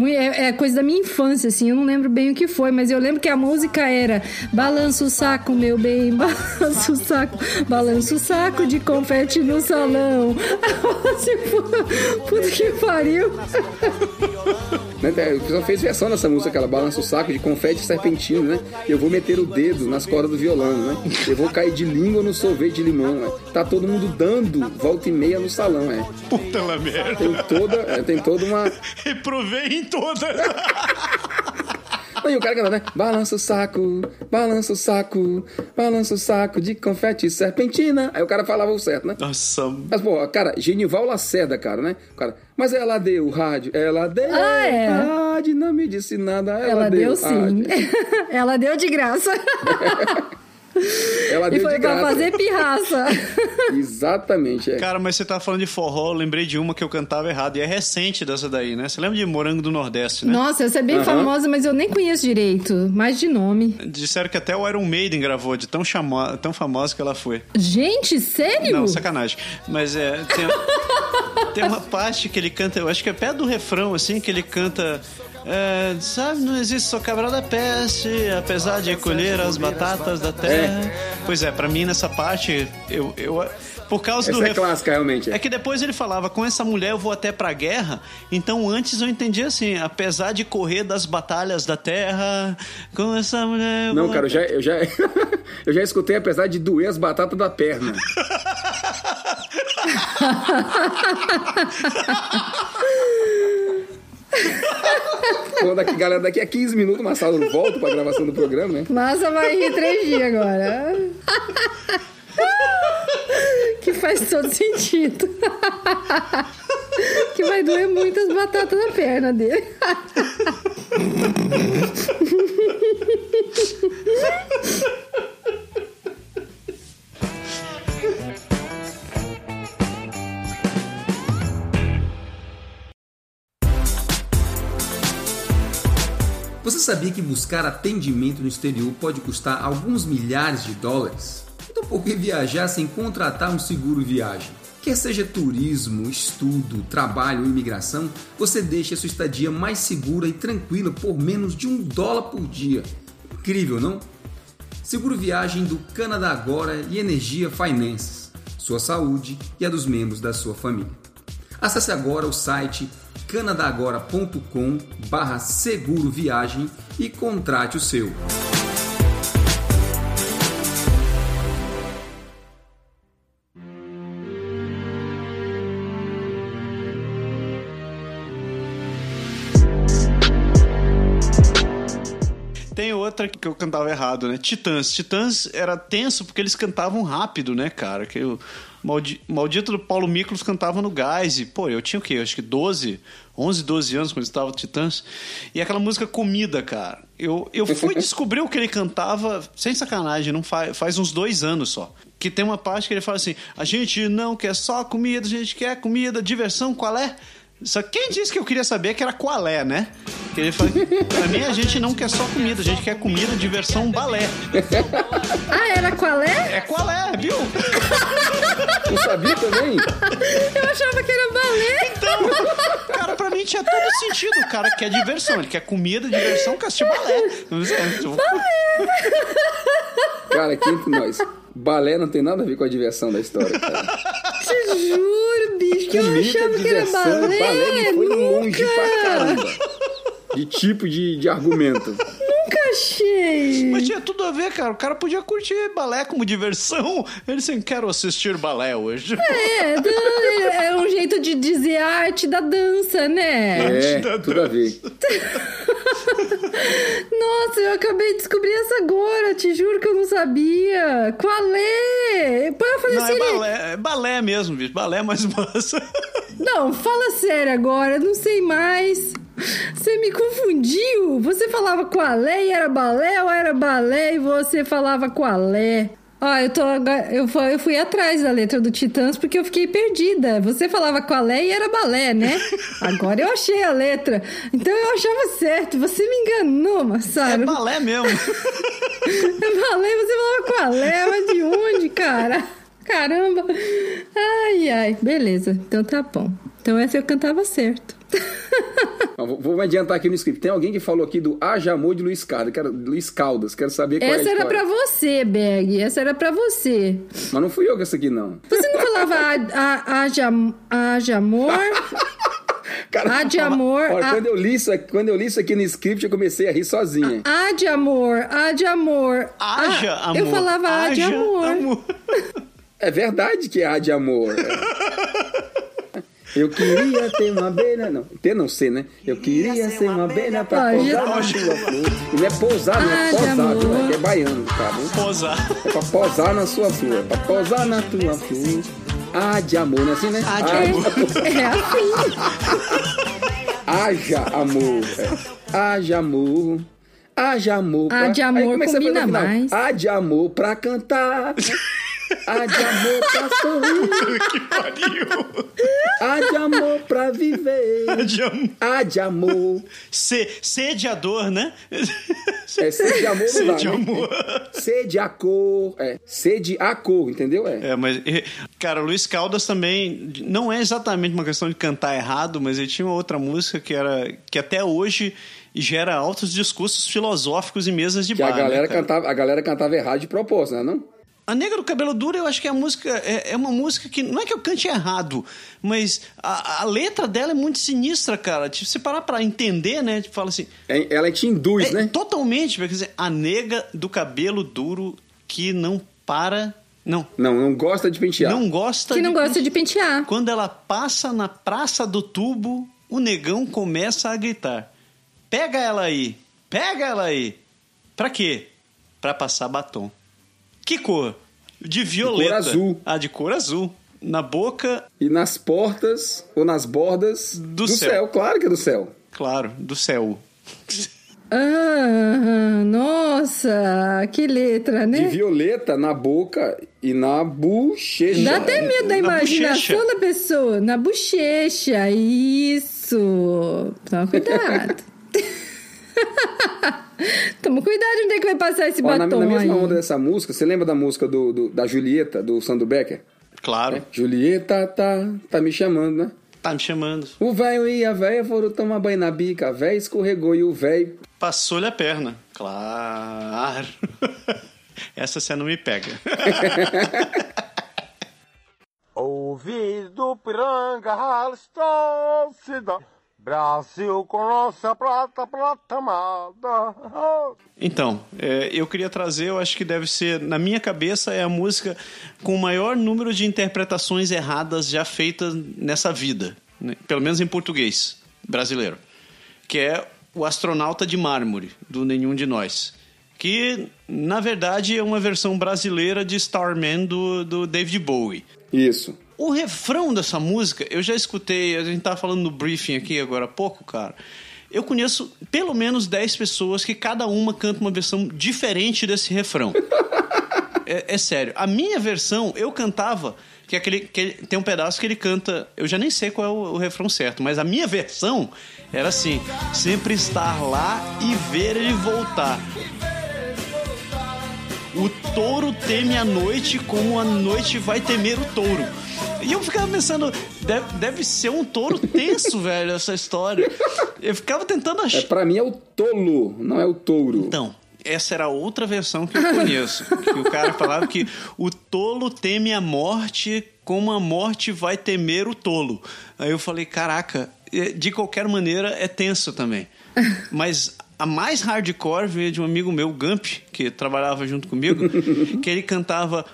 D: É, é coisa da minha infância, assim, eu não lembro bem o que foi, mas eu lembro que a música era Balança o saco, meu bem, balança o saco, balança o saco de confete no salão. puta que pariu.
C: Né, O pessoal fez versão nessa música, que ela balança o saco de confete serpentino, né? Eu vou meter o dedo nas cordas do violão, né? Eu vou cair de língua no sorvete de limão, né? Tá todo mundo dando volta e meia no salão, é.
B: Puta la merda.
C: Tem toda, é, tem toda uma...
B: Reprovei em todas.
C: Aí o cara canta, né? Balança o saco, balança o saco, balança o saco de confete serpentina. Aí o cara falava o certo, né?
B: Nossa,
C: Mas, pô, cara, Genival Lacerda, cara, né? O cara, mas ela deu o rádio, ela deu
D: Ah, é.
C: rádio, não me disse nada, ela,
D: Ela deu sim.
C: rádio.
D: Ela deu de graça.
C: Ela
D: E
C: deu
D: foi
C: de
D: pra fazer pirraça.
C: Exatamente, é.
B: Cara, mas você tava falando de forró, eu lembrei de uma que eu cantava errado. E é recente dessa daí, né? Você lembra de Morango do Nordeste, né?
D: Nossa, essa é bem famosa, mas eu nem conheço direito. Mais de nome.
B: Disseram que até o Iron Maiden gravou, de tão, chamo... tão famosa que ela foi.
D: Gente, sério?
B: Não, sacanagem. Mas é. Tem, tem uma parte que ele canta, eu acho que é perto do refrão, assim, que ele canta. É, sabe, não existe só cabral da peste, apesar de colher as batatas da terra. Pois é, pra mim nessa parte, eu. eu por causa do
C: Essa é
B: ref-
C: clássica, realmente.
B: É que depois ele falava, com essa mulher eu vou até pra guerra. Então antes eu entendi assim, apesar de correr das batalhas da terra, com essa mulher. eu
C: Não, cara, eu já, eu já, eu já escutei, apesar de doer as batatas da perna. Pô, daqui, galera, daqui a 15 minutos, Marcelo, eu volto pra gravação do programa, né?
D: Massa vai rir três dias agora. que faz todo sentido. que vai doer muito as batatas na perna dele.
F: Você sabia que buscar atendimento no exterior pode custar alguns milhares de dólares? Então por que viajar sem contratar um seguro viagem? Quer seja turismo, estudo, trabalho ou imigração, você deixa a sua estadia mais segura e tranquila por menos de um dólar por dia. Incrível, não? Seguro viagem do Canadá Agora e Energia Finances. Sua saúde e a dos membros da sua família. Acesse agora o site canadagora.com barra seguro viagem e contrate o seu.
B: Outra que eu cantava errado, né? Titãs. Titãs era tenso porque eles cantavam rápido, né, cara? Que o maldi- maldito do Paulo Miklos cantava no gás. E, pô, eu tinha o quê? Eu acho que 12, 11, 12 anos quando estava Titãs. E aquela música Comida, cara. Eu, eu fui descobrir o que ele cantava, sem sacanagem, não faz, faz uns dois anos só. Que tem uma parte que ele fala assim: a gente não quer só comida, a gente quer comida, diversão, qual é? Só que quem disse que eu queria saber que era qual é, né? Que ele fala, pra mim a gente não quer só comida, a gente quer comida, diversão, balé.
D: Ah, era qual é?
B: É qual é, viu?
C: Não sabia também?
D: Eu achava que era balé.
B: Então, cara, pra mim tinha todo sentido. O cara quer diversão, ele quer comida, diversão, quer assistir balé.
C: Cara, aqui entre nós. Balé não tem nada a ver com a diversão da história, cara.
D: Te juro, bicho, que eu achava que era
C: diversão,
D: balé.
C: balé foi longe
D: nunca,
C: pra caramba. De tipo de, de argumento.
D: nunca achei.
B: Mas tinha tudo a ver, cara. O cara podia curtir balé como diversão. Ele assim, quero assistir balé hoje.
D: É, dan- é um jeito de dizer arte da dança, né?
C: É, tudo a ver.
D: Nossa, eu acabei de descobrir essa agora, te juro que eu não sabia. Qual é? Pô, eu falei
B: Não,
D: assim,
B: é balé, é balé mesmo, bicho. Balé é mais massa.
D: Não, fala sério agora, não sei mais. Você me confundiu. Você falava qual é e era balé ou era balé e você falava qual é? Ó, eu tô. Eu fui, eu fui atrás da letra do Titãs porque eu fiquei perdida. Você falava qual é e era balé, né? Agora eu achei a letra. Então eu achava certo. Você me enganou,
B: É
D: Massaro.
B: balé mesmo.
D: Eu falei, você falava qual é, mas de onde, cara? Caramba. Ai, ai. Beleza. Então tá bom. Então essa eu cantava certo.
C: Vou, me adiantar aqui no script. Tem alguém que falou aqui do Haja Amor de Luiz Caldas. Quero, Luiz Caldas. Quero saber qual é a
D: Essa era pra você, Berg. Essa era pra você.
C: Mas não fui eu com essa aqui, não.
D: Você não falava a, a, haja, haja amor?
C: Cara,
D: Ah, de amor,
C: Olha,
D: ah.
C: quando, eu li isso aqui, quando eu li isso aqui no script, eu comecei a rir sozinha.
D: A de amor, a de amor.
B: Haja amor.
D: Eu falava a de
B: haja
D: amor.
C: É verdade que é a de amor. Eu queria ter uma abelha. Não, ter não ser, né? Eu queria ser uma abelha pra
D: Ah,
C: pousar na sua flor. E não é pousar, não é
D: Ah, de
C: posar, viu?
D: amor.
C: É que é baiano, tá bom?
B: Posar.
C: É pra posar na sua flor. É pra posar na tua flor. Ah, de amor, não é assim, né?
B: Ah, de amor.
D: É assim.
C: Haja amor. É. Haja amor. Haja amor.
D: Ah, de amor
C: Aí, como é que você
D: combina mais.
C: Ah, de amor pra cantar. Ah, de amor pra sorrir.
B: que pariu.
C: Ah, de amor pra viver.
B: De amor.
C: Ah, de amor.
B: Se- Sediador, né?
C: É sede amor não
B: Sede
C: dá, né?
B: amor.
C: Sede a cor. É. Sede a cor, entendeu? É.
B: É, mas, cara, Luiz Caldas também não é exatamente uma questão de cantar errado, mas ele tinha uma outra música que era que até hoje gera altos discursos filosóficos em mesas de
C: Que a
B: bar. né,
C: galera,
B: cara?
C: cantava, a galera cantava errado de propósito, né? Não?
B: A Negra do Cabelo Duro, eu acho que a música é, é uma música que não é que eu cante errado, mas a, a letra dela é muito sinistra, cara. Tipo, você parar pra entender, né? Tipo, fala assim,
C: É, Ela te induz,
B: é,
C: né?
B: totalmente, quer dizer, a nega do cabelo duro que não para, não,
C: Não, não gosta de pentear.
B: não gosta
D: Que não
B: de
D: gosta de pentear.
B: Quando ela passa na praça do tubo, o negão começa a gritar: Pega ela aí! Pega ela aí! Pra quê? Pra passar batom. Que cor? De violeta.
C: azul.
B: Ah, de cor azul. Na boca,
C: E nas portas ou nas bordas
B: Do
C: do,
B: céu.
C: céu. Claro que é do céu.
B: claro, do céu.
D: Ah, nossa, que letra,
C: De
D: né?
C: violeta na boca e na bochecha.
D: Dá até medo da
B: Na
D: imaginação
B: bochecha.
D: da pessoa. Na bochecha, isso. Toma cuidado. Toma cuidado onde é que vai passar esse
C: Ó, na,
D: batom
C: na mesma
D: aí.
C: onda dessa música, você lembra da música do, do- da Julieta, do Sandro Becker?
B: Claro.
C: Julieta tá, tá me chamando, né?
B: Tá me chamando.
C: O velho e a véia foram tomar banho na bica, a véia escorregou e o velho...
B: Passou-lhe a perna. Claro. Essa você não me pega.
E: Ouvido piranga, estou se dá. Brasil com nossa prata, prata amada.
B: Então, é, eu queria trazer, eu acho que deve ser, na minha cabeça, é a música com o maior número de interpretações erradas já feitas nessa vida, né? pelo menos em português brasileiro, que é o Astronauta de Mármore, do Nenhum de Nós, que, na verdade, é uma versão brasileira de Starman do, do David Bowie.
C: Isso.
B: O refrão dessa música, eu já escutei, a gente tava falando no briefing aqui agora há pouco, cara. Eu conheço pelo menos 10 pessoas que cada uma canta uma versão diferente desse refrão. é, é sério. A minha versão, eu cantava, que, é aquele, que ele- tem um pedaço que ele canta, eu já nem sei qual é o, o refrão certo, mas a minha versão era assim: sempre estar lá e ver ele voltar. O touro teme a noite como a noite vai temer o touro. E eu ficava pensando, deve, deve ser um touro tenso, velho, essa história. Eu ficava tentando
C: É,
B: achar.
C: pra mim é o tolo, não é o touro.
B: Então, essa era outra versão que eu conheço. que o cara falava que o tolo teme a morte como a morte vai temer o tolo. Aí eu falei, caraca, é, de qualquer maneira é tenso também. Mas a mais hardcore veio de um amigo meu, Gump, que trabalhava junto comigo, que ele cantava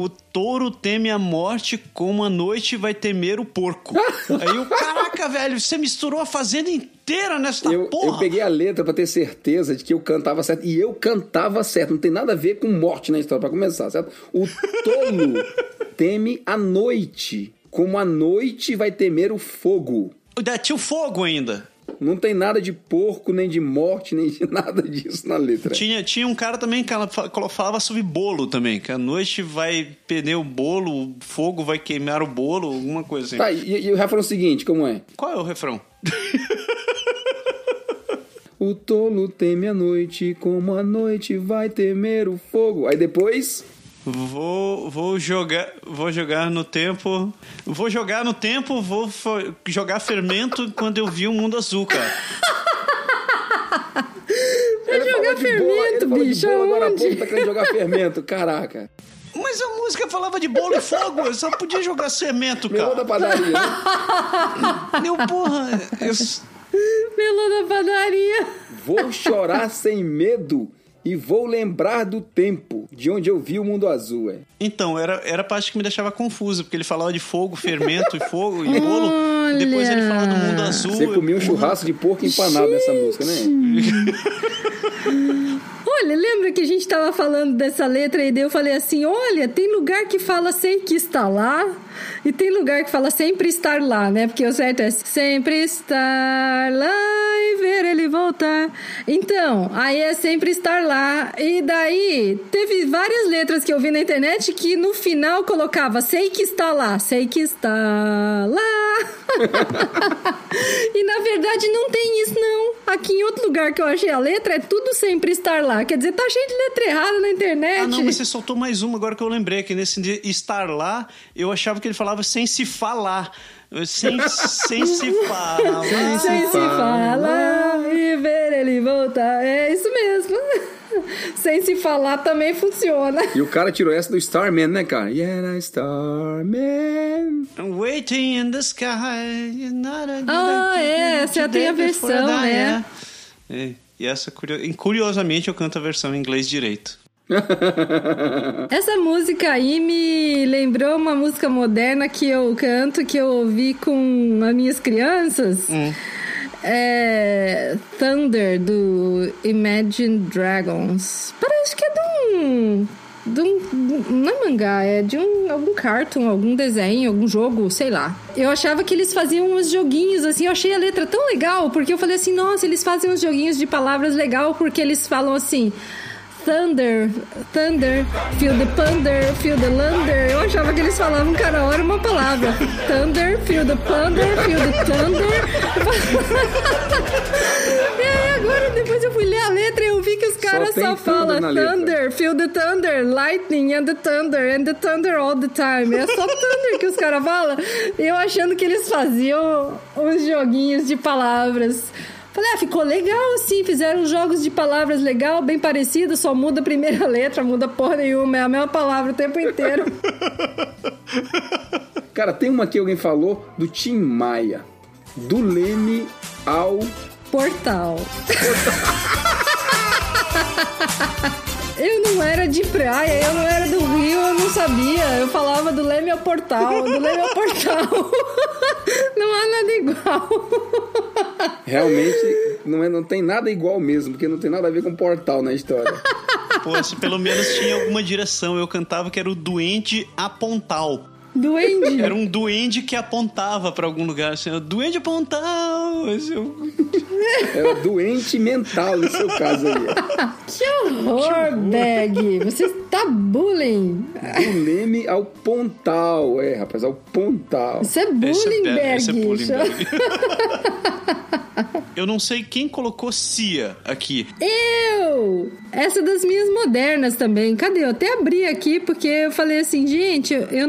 B: o touro teme a morte como a noite vai temer o porco. Aí eu, caraca, velho, você misturou a fazenda inteira nessa
C: Eu,
B: porra.
C: eu peguei a letra pra ter certeza de que eu cantava certo. E eu cantava certo. Não tem nada a ver com morte na história, pra começar, certo? O tolo teme a noite, como a noite vai temer o fogo.
B: Ainda tinha o fogo ainda.
C: Não tem nada de porco, nem de morte, nem de nada disso na letra.
B: Tinha, tinha um cara também que falava sobre bolo também, que a noite vai perder o bolo, o fogo vai queimar o bolo, alguma coisa assim.
C: Tá, e, e o refrão seguinte, como é?
B: Qual é o refrão?
C: O tolo teme a noite, como a noite vai temer o fogo. Aí depois.
B: Vou, vou jogar, vou jogar no tempo, vou jogar no tempo, vou jogar fermento quando eu vi o mundo azul, cara.
C: Vai
D: jogar fermento, bicho,
C: agora
D: aonde?
C: pouco tá querendo jogar fermento. Caraca.
B: Mas a música falava de bolo e fogo, eu só podia jogar fermento,
C: Melô da
B: cara.
C: padaria. né?
B: Meu porra, eu,
D: Melô da padaria.
C: Vou chorar sem medo e vou lembrar do tempo de onde eu vi o mundo azul. É.
B: Então, era, era a parte que me deixava confuso, porque ele falava de fogo, fermento e fogo e bolo. e Depois ele falava do mundo azul.
C: Você comia um churrasco de porco empanado nessa música, né?
D: Olha, lembra que a gente tava falando dessa letra e daí eu falei assim: olha, tem lugar que fala sem que está lá e tem lugar que fala sempre estar lá, né? Porque o certo é sempre estar lá e ver ele voltar. Então, aí é sempre estar lá. E daí teve várias letras que eu vi na internet que no final colocava sei que está lá, sei que está lá. e na verdade não tem isso, não. Aqui em outro lugar que eu achei a letra é tudo sempre estar lá. Quer dizer, tá cheio de letra errada na internet.
B: Ah, não, mas você soltou mais uma agora que eu lembrei, que nesse estar lá, eu achava que ele falava sem se falar. Sem, sem se falar.
D: Sem se falar e ver ele voltar. É isso mesmo. Sem se falar também funciona.
C: E o cara tirou essa do Starman, né, cara? Yeah, Starman.
B: Waiting in the sky. you're not a-
D: Ah, é, essa tem a versão, né?
B: é. É, E essa, curio- curiosamente, eu canto a versão em inglês direito.
D: Essa música aí me lembrou uma música moderna que eu canto, que eu ouvi com as minhas crianças. É Thunder, do Imagine Dragons. Parece que é de um. De um não é mangá, é de um, algum cartoon, algum desenho, algum jogo, sei lá. Eu achava que eles faziam uns joguinhos, assim, eu achei a letra tão legal, porque eu falei assim, nossa, eles fazem uns joguinhos de palavras legal, porque eles falam assim. Thunder, Thunder, Feel the Thunder, Feel the Lander. Eu achava que eles falavam cada hora uma palavra. Thunder, Feel the Thunder, Feel the Thunder. e aí agora, depois eu fui ler a letra e eu vi que os caras só,
C: thunder
D: falam. Thunder, Feel the Thunder, Lightning and the Thunder, and the Thunder all the time. É só Thunder que os caras falam. E eu achando que eles faziam uns joguinhos de palavras. Falei, ah, ficou legal assim, fizeram jogos de palavras legal, bem parecidos, só muda a primeira letra, muda porra nenhuma, é a mesma palavra o tempo inteiro.
C: Cara, tem uma que alguém falou do Tim Maia. Do Leme ao.
D: Portal. Eu não era de praia, eu não era do Rio, eu não sabia. Eu falava do Leme ao Portal, do Leme ao Portal. Não há nada igual.
C: Realmente não, é, não tem nada igual mesmo, porque não tem nada a ver com portal na história.
B: Pô, se pelo menos tinha alguma direção. Eu cantava que era o Duende Apontal.
D: Duende.
B: Era um duende que apontava pra algum lugar. Assim, o duende Apontal. Assim,
C: Era doente mental no seu caso aí.
D: Que horror, Bag. Você está bullying.
C: Do Leme ao Pontal. É, rapaz, ao Pontal.
D: Isso é bullying,
B: é, é bullying, Berg. Eu não sei quem colocou Cia aqui.
D: Eu! Essa das minhas modernas também. Cadê? Eu até abri aqui porque eu falei assim, gente, eu, eu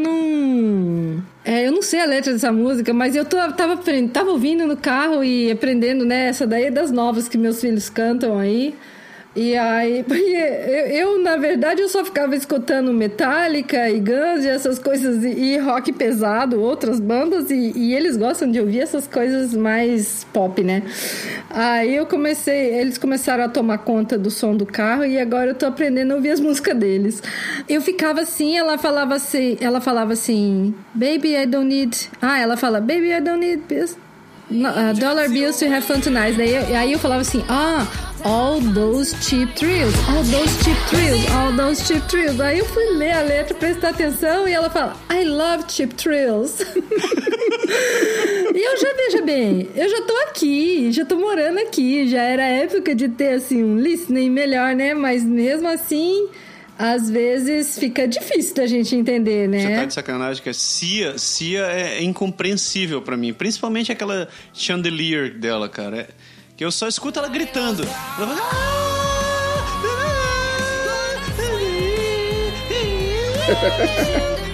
D: É, eu não sei a letra dessa música, mas eu tô, tava, tava ouvindo no carro e aprendendo, né? Essa daí é das novas que meus filhos cantam aí. E aí, eu, eu, na verdade, eu só ficava escutando Metallica e Guns e essas coisas, e, rock pesado, outras bandas, e, e eles gostam de ouvir essas coisas mais pop, né? Aí eu comecei, eles começaram a tomar conta do som do carro e agora eu tô aprendendo a ouvir as músicas deles. Eu ficava assim, ela falava assim, ela falava assim, Baby, I don't need. Ah, ela fala, Baby, I don't need. Uh, dollar bills to have fun tonight. Daí eu, aí eu falava assim, ah, all those cheap thrills, all those cheap thrills, all those cheap thrills. Aí eu fui ler a letra, prestar atenção e ela fala, I love cheap thrills. e eu já, veja bem, eu já tô aqui, já tô morando aqui, já era época de ter assim um listening melhor, né? Mas mesmo assim, às vezes fica difícil da gente entender,
B: Você tá
D: né?
B: de sacanagem que a Cia, Cia é incompreensível pra mim. Principalmente aquela chandelier dela, cara. É- que eu só escuto ela gritando. Ela fala,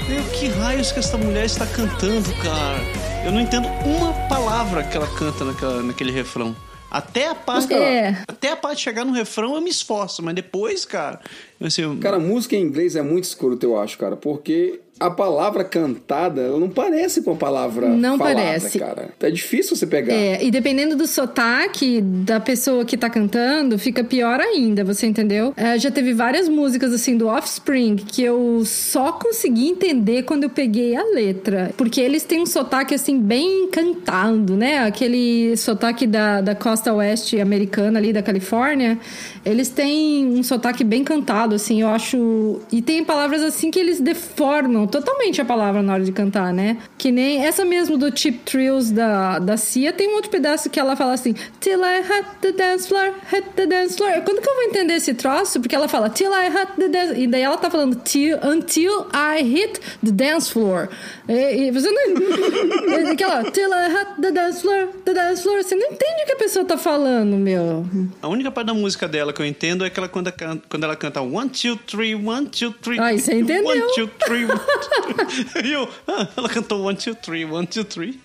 B: Meu, que raios que essa mulher está cantando, cara? Eu não entendo uma palavra que ela canta naquela, naquele refrão. Até a parte,
D: É.
B: até a parte de chegar no refrão eu me esforço, mas depois, cara, assim,
C: Cara, música em inglês é muito escroto, eu acho, cara, porque a palavra cantada, ela não parece com a palavra
D: Não
C: falada,
D: parece.
C: cara. É difícil você pegar.
D: É, e dependendo do sotaque da pessoa que tá cantando, fica pior ainda, você entendeu? É, já teve várias músicas, assim, do Offspring que eu só consegui entender quando eu peguei a letra. Porque eles têm um sotaque, assim, bem cantado, né? Aquele sotaque da, da costa oeste americana ali, da Califórnia. Eles têm um sotaque bem cantado, assim, eu acho... E tem palavras, assim, que eles deformam totalmente a palavra na hora de cantar, né? Que nem essa mesmo do Chip Thrills da, da Cia, tem um outro pedaço que ela fala assim, Till I hit the dance floor, hit the dance floor. Quando que eu vou entender esse troço? Porque ela fala, Till I hit the dance... E daí ela tá falando, till, Until I hit the dance floor. E, e você não... Aquela, Till I hit the dance floor, the dance floor. Você não entende o que a pessoa tá falando, meu.
B: A única parte da música dela que eu entendo é aquela quando, ela- quando ela canta one, two, three, one, two, three.
D: Ah, você entendeu.
B: One, two, three, one, two, three. E eu, ah, ela cantou one, two, three, one, two, three.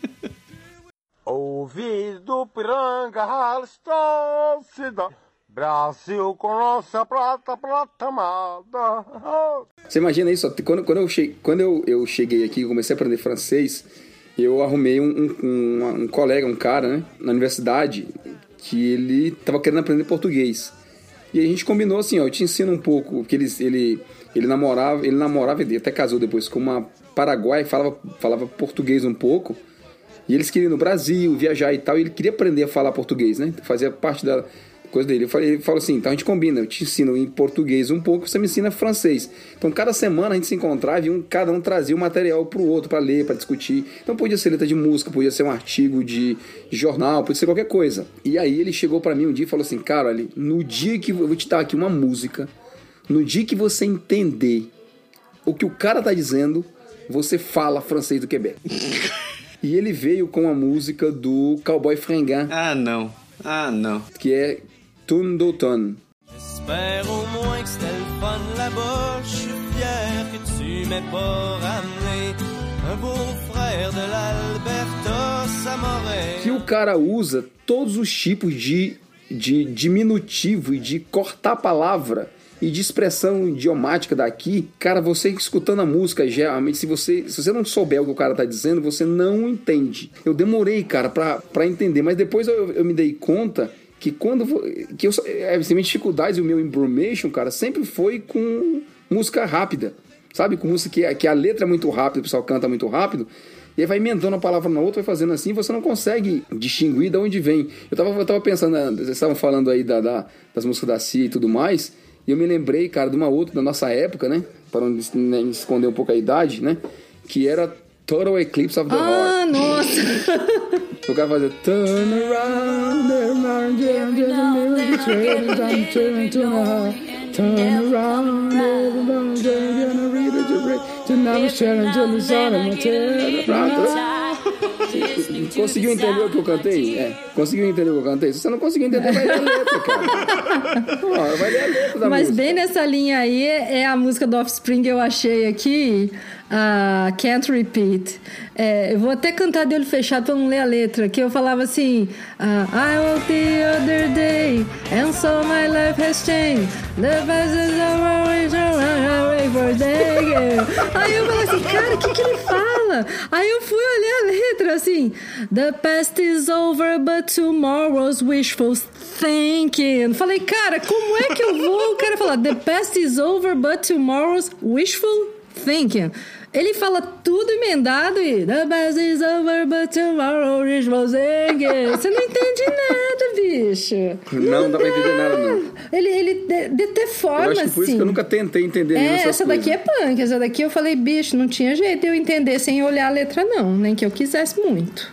E: Ouvido piranga, se dá. Brasil com nossa prata, prata amada.
C: Você imagina isso? Quando, quando, eu, che... quando eu, eu cheguei aqui e comecei a aprender francês, eu arrumei um, um, um- um colega, um cara, né, na universidade, que ele tava querendo aprender português. E a gente combinou assim, ó, eu te ensino um pouco, porque ele, ele, ele namorava, ele namorava, ele até casou depois com uma paraguaia, falava, falava português um pouco. E eles queriam ir no Brasil, viajar e tal, e ele queria aprender a falar português, né? Fazia parte da coisa dele. Eu falei, ele falou assim, então a gente combina, eu te ensino em português um pouco, você me ensina francês. Então cada semana a gente se encontrava e um, cada um trazia o material pro outro para ler, para discutir. Então podia ser letra de música, podia ser um artigo de jornal, podia ser qualquer coisa. E aí ele chegou para mim um dia e falou assim, cara, no dia que eu vou te dar aqui uma música, no dia que você entender o que o cara tá dizendo, você fala francês do Quebec. E ele veio com a música do Cowboy Fringant,
B: Ah, não. Ah, não.
C: que é Tune d'automne.
G: J'espère au moins que c'était le fun là-bas. Je suis fier que tu m'aies pas ramené un beau-frère de l'Alberta, ça m'aurait.
C: Que o cara usa todos os tipos de, de diminutivo e de cortar a palavra e de expressão idiomática daqui. Cara, você escutando a música, geralmente, se você, se você não souber o que o cara tá dizendo, você não entende. Eu demorei, cara, pra, pra entender, mas depois eu, eu me dei conta que quando. que eu, é, assim, minha dificuldade e o meu embromation, cara, sempre foi com música rápida. Sabe? Com música que, que a letra é muito rápida, o pessoal canta muito rápido. E aí vai emendando uma palavra na outra, vai fazendo assim, você não consegue distinguir de onde vem. Eu tava, eu tava pensando, né, vocês estavam falando aí da, da- das músicas da Cia e tudo mais, e eu me lembrei, cara, de uma outra da nossa época, né? Para não es- né, esconder um pouco a idade, né? Que era Total Eclipse of the Heart.
D: Ah, nossa!
C: O cara fazia Turn around, around, around, around, turn around, around, around, around, around. Conseguiu entender o que eu cantei? É. Conseguiu entender o que eu cantei? Se você não conseguiu entender, vai ler a letra, cara. Vai ler a letra da
D: Mas
C: música.
D: bem nessa linha aí é a música do Offspring que eu achei aqui, a Can't Repeat. É, eu vou até cantar de olho fechado pra não ler a letra, que eu falava assim: ah, I woke the other day and so my life has changed. The best is over for day. Aí eu falei assim, cara, o que, que ele fala? Aí eu fui olhar a letra assim: The past is over, but tomorrow's wishful thinking. Falei, cara, como é que eu vou? O cara fala: The past is over, but tomorrow's wishful thinking. Ele fala tudo emendado e The past is over, but tomorrow's wishful thinking. Você não entende nada, bicho.
C: Não dá pra entender nada, não.
D: Ele, ele de, de ter forma,
C: Eu acho que por isso
D: assim.
C: que eu nunca tentei entender
D: É, essa
C: coisas.
D: daqui é punk. Essa daqui eu falei, bicho, não tinha jeito de eu entender sem olhar a letra, não. Nem que eu quisesse muito.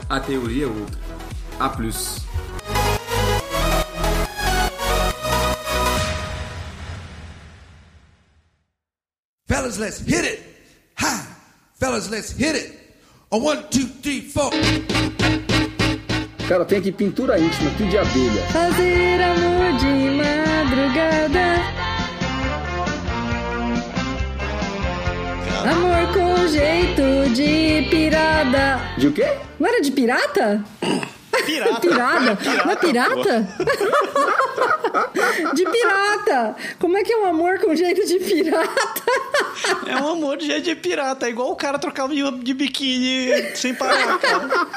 F: a teoria é outra. A plus.
H: Fellas, let's hit it. Ha! Fellas, let's hit it. A one, two, three, four.
C: Cara, tem aqui pintura íntima, tudo de abelha.
D: Fazer amor de Amor com jeito de pirada.
C: De o quê?
D: Não era de pirata?
B: Pirata.
D: Pirada? Não é pirata? de pirata! Como é que é um amor com jeito de pirata?
B: É um amor de jeito de pirata. É igual o cara trocava de, de biquíni sem parar, cara.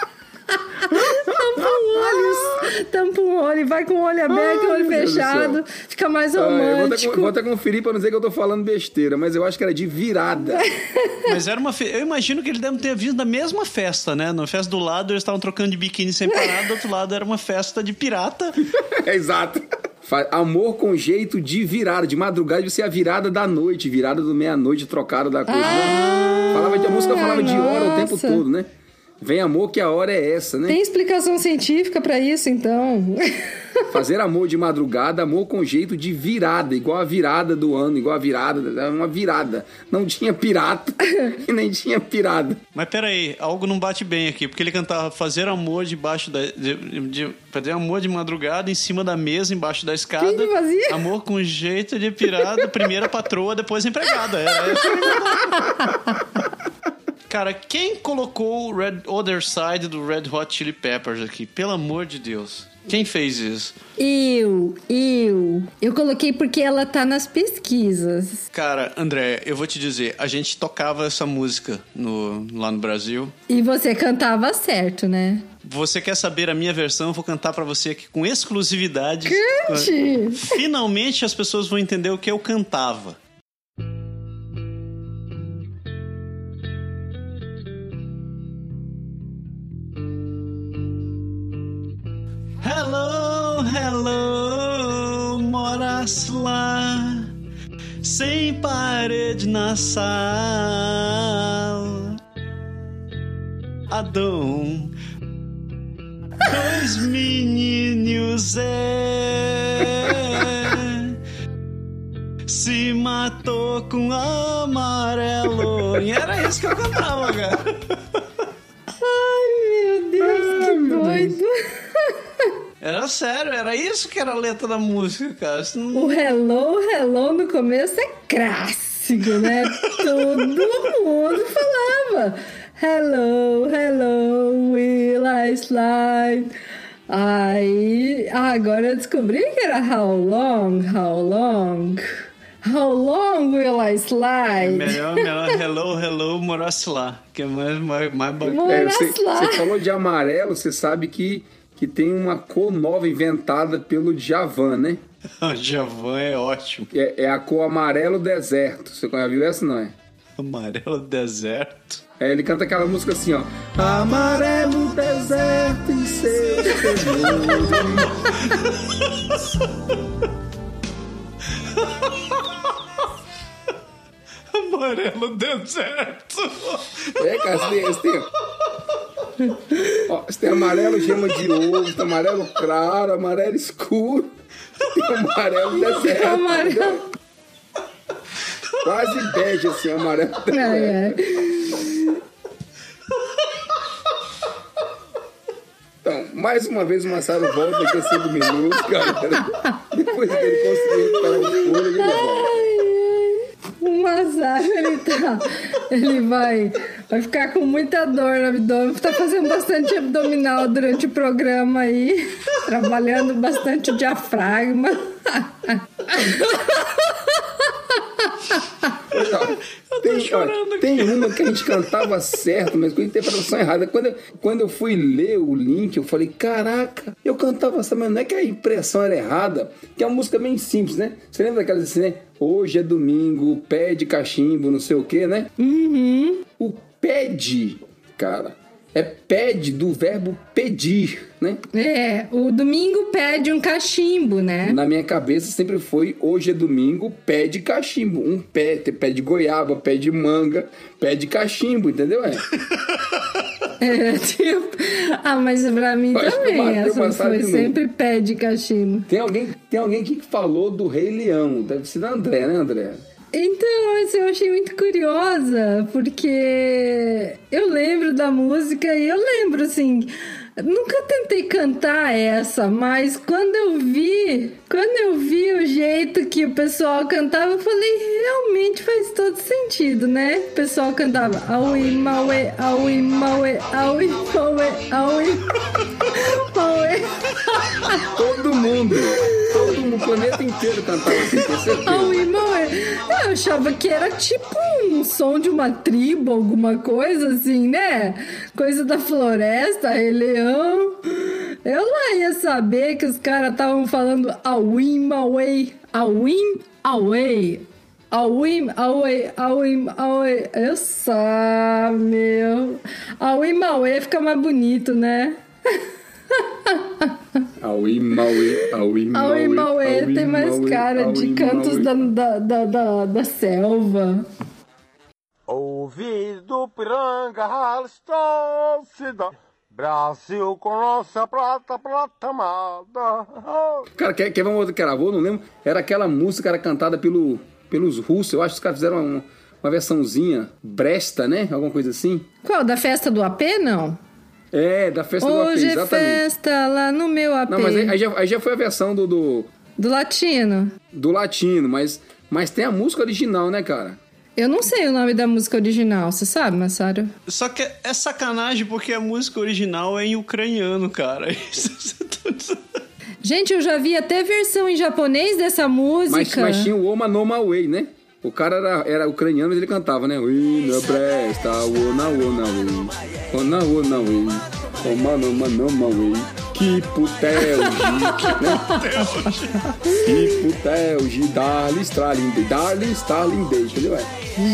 D: Tampa um olho, tampa um olho, vai com o olho aberto e o olho fechado, fica mais
C: Ah, eu vou até,
D: romântico.
C: vou até conferir pra não dizer que eu tô falando besteira, mas eu acho que era de virada.
B: Mas era uma fe... Eu imagino que ele deve ter vindo da mesma festa, né? Na festa do lado eles estavam trocando de biquíni sem parar, do outro lado era uma festa de pirata.
C: Exato. Amor com jeito de virada, de madrugada, de ser a virada da noite, virada do meia-noite, trocada da coisa. né? Falava de a música falava de hora o tempo
D: nossa.
C: todo, né? Vem amor que a hora é essa, né?
D: Tem explicação científica pra isso, então?
C: Fazer amor de madrugada, amor com jeito de virada, igual a virada do ano, igual a virada, era uma virada. Não tinha pirata e nem tinha pirada.
B: Mas peraí, algo não bate bem aqui, porque ele cantava fazer amor debaixo da. De, de- fazer amor de madrugada em cima da mesa, embaixo da escada.
D: Quem fazia?
B: Amor com jeito de pirata, primeiro a patroa, depois a empregada. Era essa Cara, quem colocou o Red Other Side do Red Hot Chili Peppers aqui? Pelo amor de Deus. Quem fez isso?
D: Eu, eu. Eu coloquei porque ela tá nas pesquisas.
B: Cara, André, eu vou te dizer, a gente tocava essa música no, lá no Brasil.
D: E você cantava certo, né?
B: Você quer saber a minha versão? Eu vou cantar pra você aqui com exclusividade.
D: Cante!
B: Finalmente as pessoas vão entender o que eu cantava. Hello, moras lá, sem parede na sala. Adão, dois meninos é se matou com amarelo. E era isso que eu cantava, cara.
D: Ai, meu Deus, que doido.
B: Era sério, era isso que era a letra da música, cara. Não-
D: O hello, hello no começo é clássico, né? Todo mundo falava. Hello, hello, will I slide? Aí, ah, agora eu descobri que era how long, how long. How long will I slide?
B: Melhor, melhor, hello, hello, morasse lá. Que é mais, mais, mais bacana.
D: Morasse
C: É, você falou de amarelo, você sabe que, que tem uma cor nova inventada pelo Djavan, né?
B: O Javan é ótimo.
C: É, é a cor amarelo deserto. Você já viu essa, não é?
B: Amarelo deserto.
C: É, ele canta aquela música assim, ó. Amarelo deserto em temores.
B: Amarelo deserto.
C: É, cara, você tem, tem, ó, você tem amarelo gema de ouro, tem amarelo claro, amarelo escuro, tem amarelo deserto.
D: Amarelo.
C: Quase bege assim, amarelo deserto.
D: Ai, ai.
C: Então, mais uma vez o Massaro volta daqui a cinco minutos, galera. Depois que ele conseguir recuperar o fôlego, ele volta.
D: O Mazaro, ele tá. Ele vai, vai ficar com muita dor no abdômen. Tá fazendo bastante abdominal durante o programa aí. Trabalhando bastante o diafragma.
C: Tem, ó, tem uma que a gente cantava certo, mas com interpretação errada. Quando eu, quando eu fui ler o link, eu falei: caraca, eu cantava essa, mas não é que a impressão era errada, que é uma música bem simples, né? Você lembra daquelas assim, né? Hoje é domingo, pé de cachimbo, não sei o que, né?
D: Uhum.
C: O pede, cara, é pede do verbo pedir, né?
D: É, o domingo pede um cachimbo, né?
C: Na minha cabeça sempre foi hoje é domingo, pé de cachimbo. Um pé, tem pé de goiaba, pé de manga, pé de cachimbo, entendeu? É.
D: É, tipo, ah, mas pra mim
C: que
D: também, essa foi sempre pé de cachimbo.
C: Tem alguém, tem alguém que falou do Rei Leão, deve ser da André, né, André?
D: Então, isso eu achei muito curiosa, porque eu lembro da música e eu lembro, assim, nunca tentei cantar essa, mas quando eu vi, quando eu vi o jeito que o pessoal cantava, eu falei, realmente faz todo sentido, né? O pessoal cantava, aui, maue, aui, maue, aui, maue, aui, maue.
C: Todo mundo, todo mundo, o planeta inteiro cantava assim, tem certeza.
D: Aui, maue. Eu achava que era tipo um som de uma tribo, alguma coisa assim, né? Coisa da floresta, Rei Leão. Eu lá ia saber que os caras estavam falando Awim, Away, Awim, Away. Awim, Away, Awim, Away. Eu só, meu. Awim, Away fica mais bonito, né?
C: Aui, Maui, Aui, Maui.
D: Aui, Mauê tem mais cara de cantos da, da, da, da, da selva.
E: Ouvido piranga, ralistou-se da Brasil com nossa prata, prata amada.
C: Cara, quer, quer ver uma outra que era boa? Não lembro. Era aquela música que era cantada pelo, pelos russos. Eu acho que os caras fizeram uma, uma versãozinha. Bresta, né? Alguma coisa assim.
D: Qual? Da festa do AP, não?
C: É, da festa do AP,
D: Hoje é
C: exatamente.
D: festa lá no meu AP.
C: Não, mas aí, aí já, aí já foi a versão do, do,
D: Do latino.
C: do latino, mas, mas tem a música original, né, cara?
D: Eu não sei o nome da música original, você sabe, Massaro?
B: Só que é sacanagem porque a música original é em ucraniano, cara. Isso é tudo-
D: Gente, eu já vi até versão em japonês dessa música.
C: Mas, mas tinha o Oma no Way, né? O cara era, era ucraniano, mas ele cantava, né? Ui, na bresta, ona, ona, ui. Ona, ona, ui. Oma, noma, noma, ui. Que putelgi, né? Que putelgi, darling, starling, day, darling, starling, day, entendeu? É.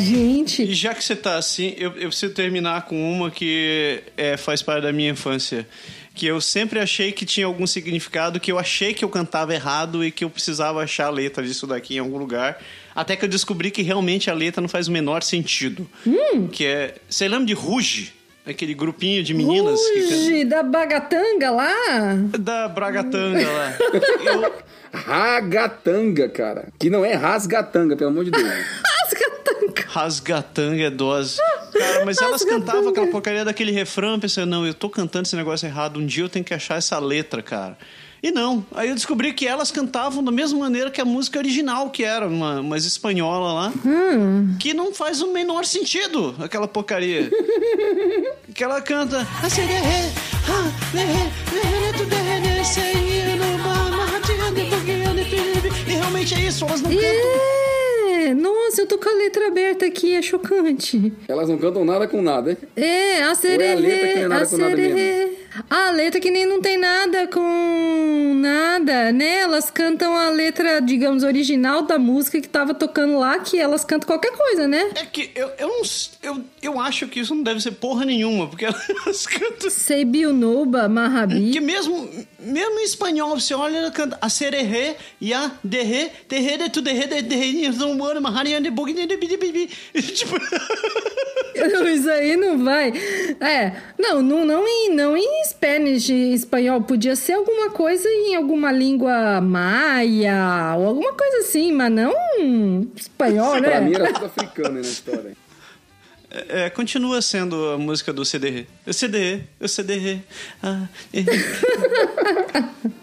D: Gente,
B: E já que você tá assim, eu, eu preciso terminar com uma que é, faz parte da minha infância. Que eu sempre achei que tinha algum significado, que eu achei que eu cantava errado e que eu precisava achar a letra disso daqui em algum lugar. Até que eu descobri que realmente a letra não faz o menor sentido. Que é. Você lembra de Ruge? Aquele grupinho de meninas que
D: Ruge da Bagatanga lá?
B: da Bragatanga lá. Eu,
C: Ragatanga, cara. Que não é rasgatanga, pelo amor de Deus.
D: Rasgatanga.
B: Rasgatanga é dose. Cara, mas elas cantavam aquela porcaria daquele refrão, pensei, não, eu tô cantando esse negócio errado, um dia eu tenho que achar essa letra, cara. E não, aí eu descobri que elas cantavam da mesma maneira que a música original, que era uma, umas espanhola lá, que não faz o menor sentido, aquela porcaria. que ela canta... E realmente é isso, elas não cantam
D: É, nossa, eu tô com a letra aberta aqui, é chocante.
C: Elas não cantam nada com nada, hein?
D: É, a sererê,
C: letra que não é nada
D: a
C: com nada
D: sererê. A letra que nem não tem nada com nada, né? Elas cantam a letra, digamos, original da música que tava tocando lá, que elas cantam qualquer coisa, né?
B: É que eu, eu, não, eu, eu acho que isso não deve ser porra nenhuma, porque elas cantam.
D: Sebiunoba, Mahabi.
B: Que mesmo, mesmo em espanhol, você olha, ela canta a sererê, ya, derre, terre, de tu, derre, de, derre, não de bug, de, de, de, de. Tipo.
D: Isso aí não vai. É, não, não, não em, não em Spanish, em espanhol. Podia ser alguma coisa em alguma língua maia ou alguma coisa assim, mas não espanhol,
C: Pra mim
D: né?
C: era tudo africano né, na história.
B: É, continua sendo a música do CDR. O CDR, o CDR. Ah, eh.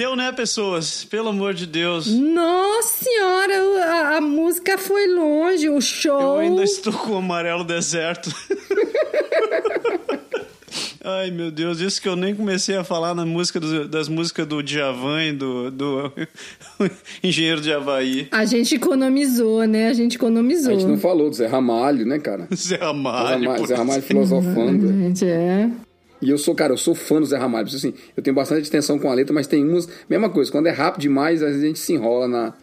B: Deu, né, pessoas? Pelo amor de Deus.
D: Nossa senhora, a, a música foi longe, o show.
B: Eu ainda estou com o amarelo deserto. Ai, meu Deus, isso que eu nem comecei a falar na música do- das músicas do Djavan e do, do Engenheiro de Havaí.
D: A gente economizou, né? A gente economizou.
C: A gente não falou do Zé Ramalho, né, cara?
B: Zé
C: Zé
B: Ramalho.
C: Ramalho,
B: por
C: Zé Ramalho filosofando.
D: Gente, é.
C: E eu sou, cara, eu sou fã do Zé Ramalho. Assim, eu tenho bastante atenção com a letra, mas tem umas. Mesma coisa, quando é rápido demais, às vezes a gente se enrola na,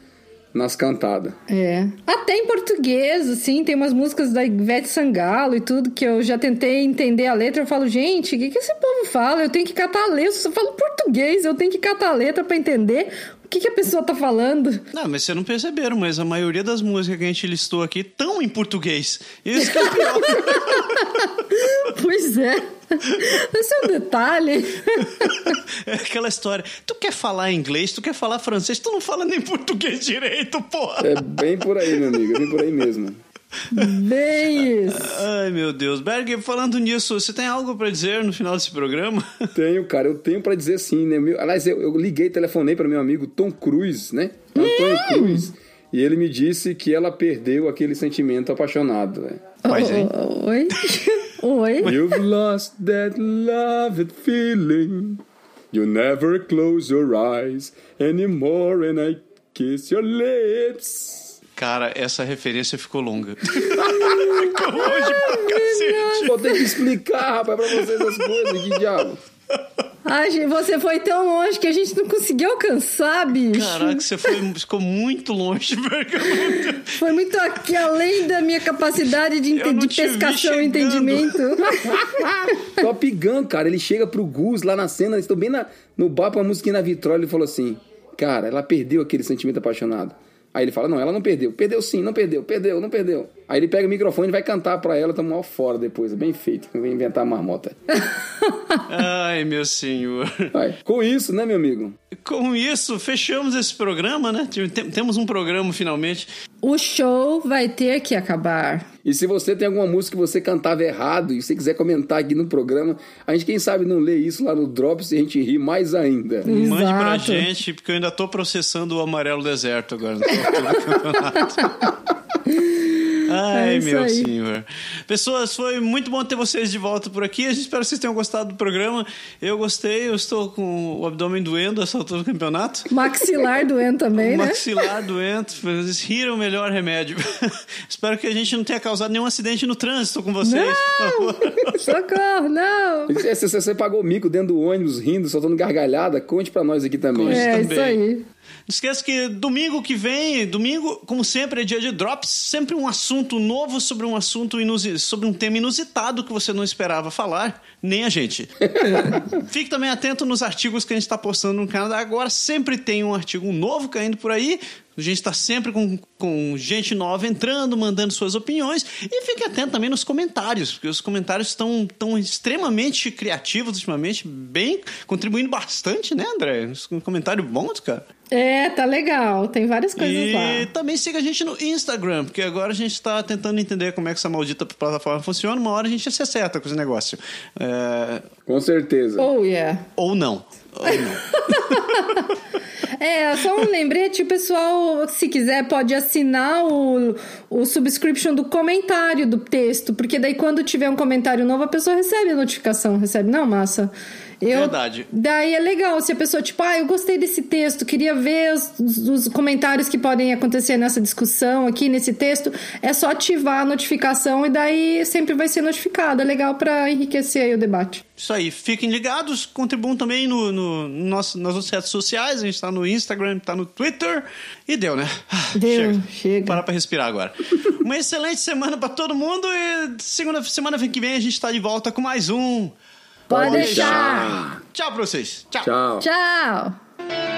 C: nas cantadas.
D: É. Até em português, assim, tem umas músicas da Ivete Sangalo e tudo que eu já tentei entender a letra. Eu falo, gente, o que, que esse povo fala? Eu tenho que catar a letra. Eu falo português, eu tenho que catar a letra pra entender o que, que a pessoa tá falando.
B: Não, mas vocês não perceberam, mas a maioria das músicas que a gente listou aqui estão em português. Isso que é o pior.
D: Pois é. Esse é um detalhe.
B: É aquela história. Tu quer falar inglês, tu quer falar francês, tu não fala nem português direito, porra.
C: É bem por aí, meu amigo, é bem por aí mesmo.
D: Bem isso.
B: Ai, meu Deus. Berg, falando nisso, você tem algo pra dizer no final desse programa?
C: Tenho, cara, eu tenho pra dizer sim, né? Meu, aliás, eu, eu liguei, telefonei para meu amigo Tom Cruise, né? Antônio Cruz. E ele me disse que ela perdeu aquele sentimento apaixonado, né?
B: Mas, hein?
D: O- Oi? Oi?
C: You've lost that loved feeling. You never close your eyes anymore and I kiss your lips.
B: Cara, essa referência ficou longa. ficou longe pra cacete.
C: Vou ter que explicar, rapaz, pra vocês as coisas, que diabo.
D: Ai, gente, você foi tão longe que a gente não conseguiu alcançar, bicho.
B: Caraca, você foi, ficou muito longe.
D: Foi muito aqui além da minha capacidade de, de pescação e entendimento.
C: Top Gun, cara, ele chega pro Gus lá na cena, eles estão bem na, no bar com a musiquinha na vitrola, ele falou assim, cara, ela perdeu aquele sentimento apaixonado. Aí ele fala, não, ela não perdeu. Perdeu sim, não perdeu, perdeu, não perdeu. Aí ele pega o microfone e vai cantar pra ela, tamo mal fora depois, é bem feito, vem inventar a marmota.
B: Ai, meu senhor.
C: Vai. Com isso, né, meu amigo?
B: Com isso, fechamos esse programa, né? Tem- Temos um programa finalmente.
D: O show vai ter que acabar.
C: E se você tem alguma música que você cantava errado e você quiser comentar aqui no programa, a gente, quem sabe, não lê isso lá no Drops e a gente ri mais ainda.
B: Mande pra
D: Exato.
B: gente, porque eu ainda tô processando o amarelo deserto agora no campeonato. Ai,
D: É
B: meu
D: aí.
B: senhor. Pessoas, foi muito bom ter vocês de volta por aqui. A gente espera que vocês tenham gostado do programa. Eu gostei, eu estou com o abdômen doendo essa altura do campeonato.
D: Maxilar doendo também,
B: o
D: né?
B: maxilar doento. Vocês riram o melhor remédio. espero que a gente não tenha causado nenhum acidente no trânsito com vocês. por favor.
D: Socorro, não!
C: Se você pagou mico dentro do ônibus, rindo, soltando gargalhada, conte pra nós aqui também.
B: Conte.
D: É
B: também.
D: isso aí.
B: Não esqueça que domingo que vem, domingo, como sempre, é dia de drops, sempre um assunto novo sobre um assunto sobre um tema inusitado que você não esperava falar, nem a gente. Fique também atento nos artigos que a gente está postando no Canadá agora, sempre tem um artigo novo caindo por aí. A gente está sempre com, com gente nova entrando, mandando suas opiniões. E fique atento também nos comentários, porque os comentários estão tão extremamente criativos ultimamente, bem contribuindo bastante, né, André? Uns comentários bons, cara.
D: É, tá legal. Tem várias coisas
B: E
D: lá.
B: também siga a gente no Instagram, porque agora a gente está tentando entender como é que essa maldita plataforma funciona. Uma hora a gente se acerta com esse negócio. É,
C: Com certeza.
D: Oh, yeah.
B: Ou não.
D: É, só um lembrete, o pessoal, se quiser, pode assinar o, o subscription do comentário do texto, porque daí quando tiver um comentário novo, a pessoa recebe a notificação, recebe, não, massa? Eu,
B: Verdade.
D: Daí é legal, se a pessoa, tipo, ah, eu gostei desse texto, queria ver os, os- os comentários que podem acontecer nessa discussão aqui, nesse texto, é só ativar a notificação e daí sempre vai ser notificado. É legal pra enriquecer aí o debate.
B: Isso aí. Fiquem ligados. Contribuam também no, no, no nosso, nas nossas redes sociais. A gente está no Instagram, está no Twitter. E deu, né? Ah,
D: Deu, chega.
B: Parar para respirar agora. Uma excelente semana para todo mundo. E segunda semana que vem a gente está de volta com mais um.
D: Pode deixar.
B: Tchau pra vocês. Tchau.
C: Tchau.
D: Tchau.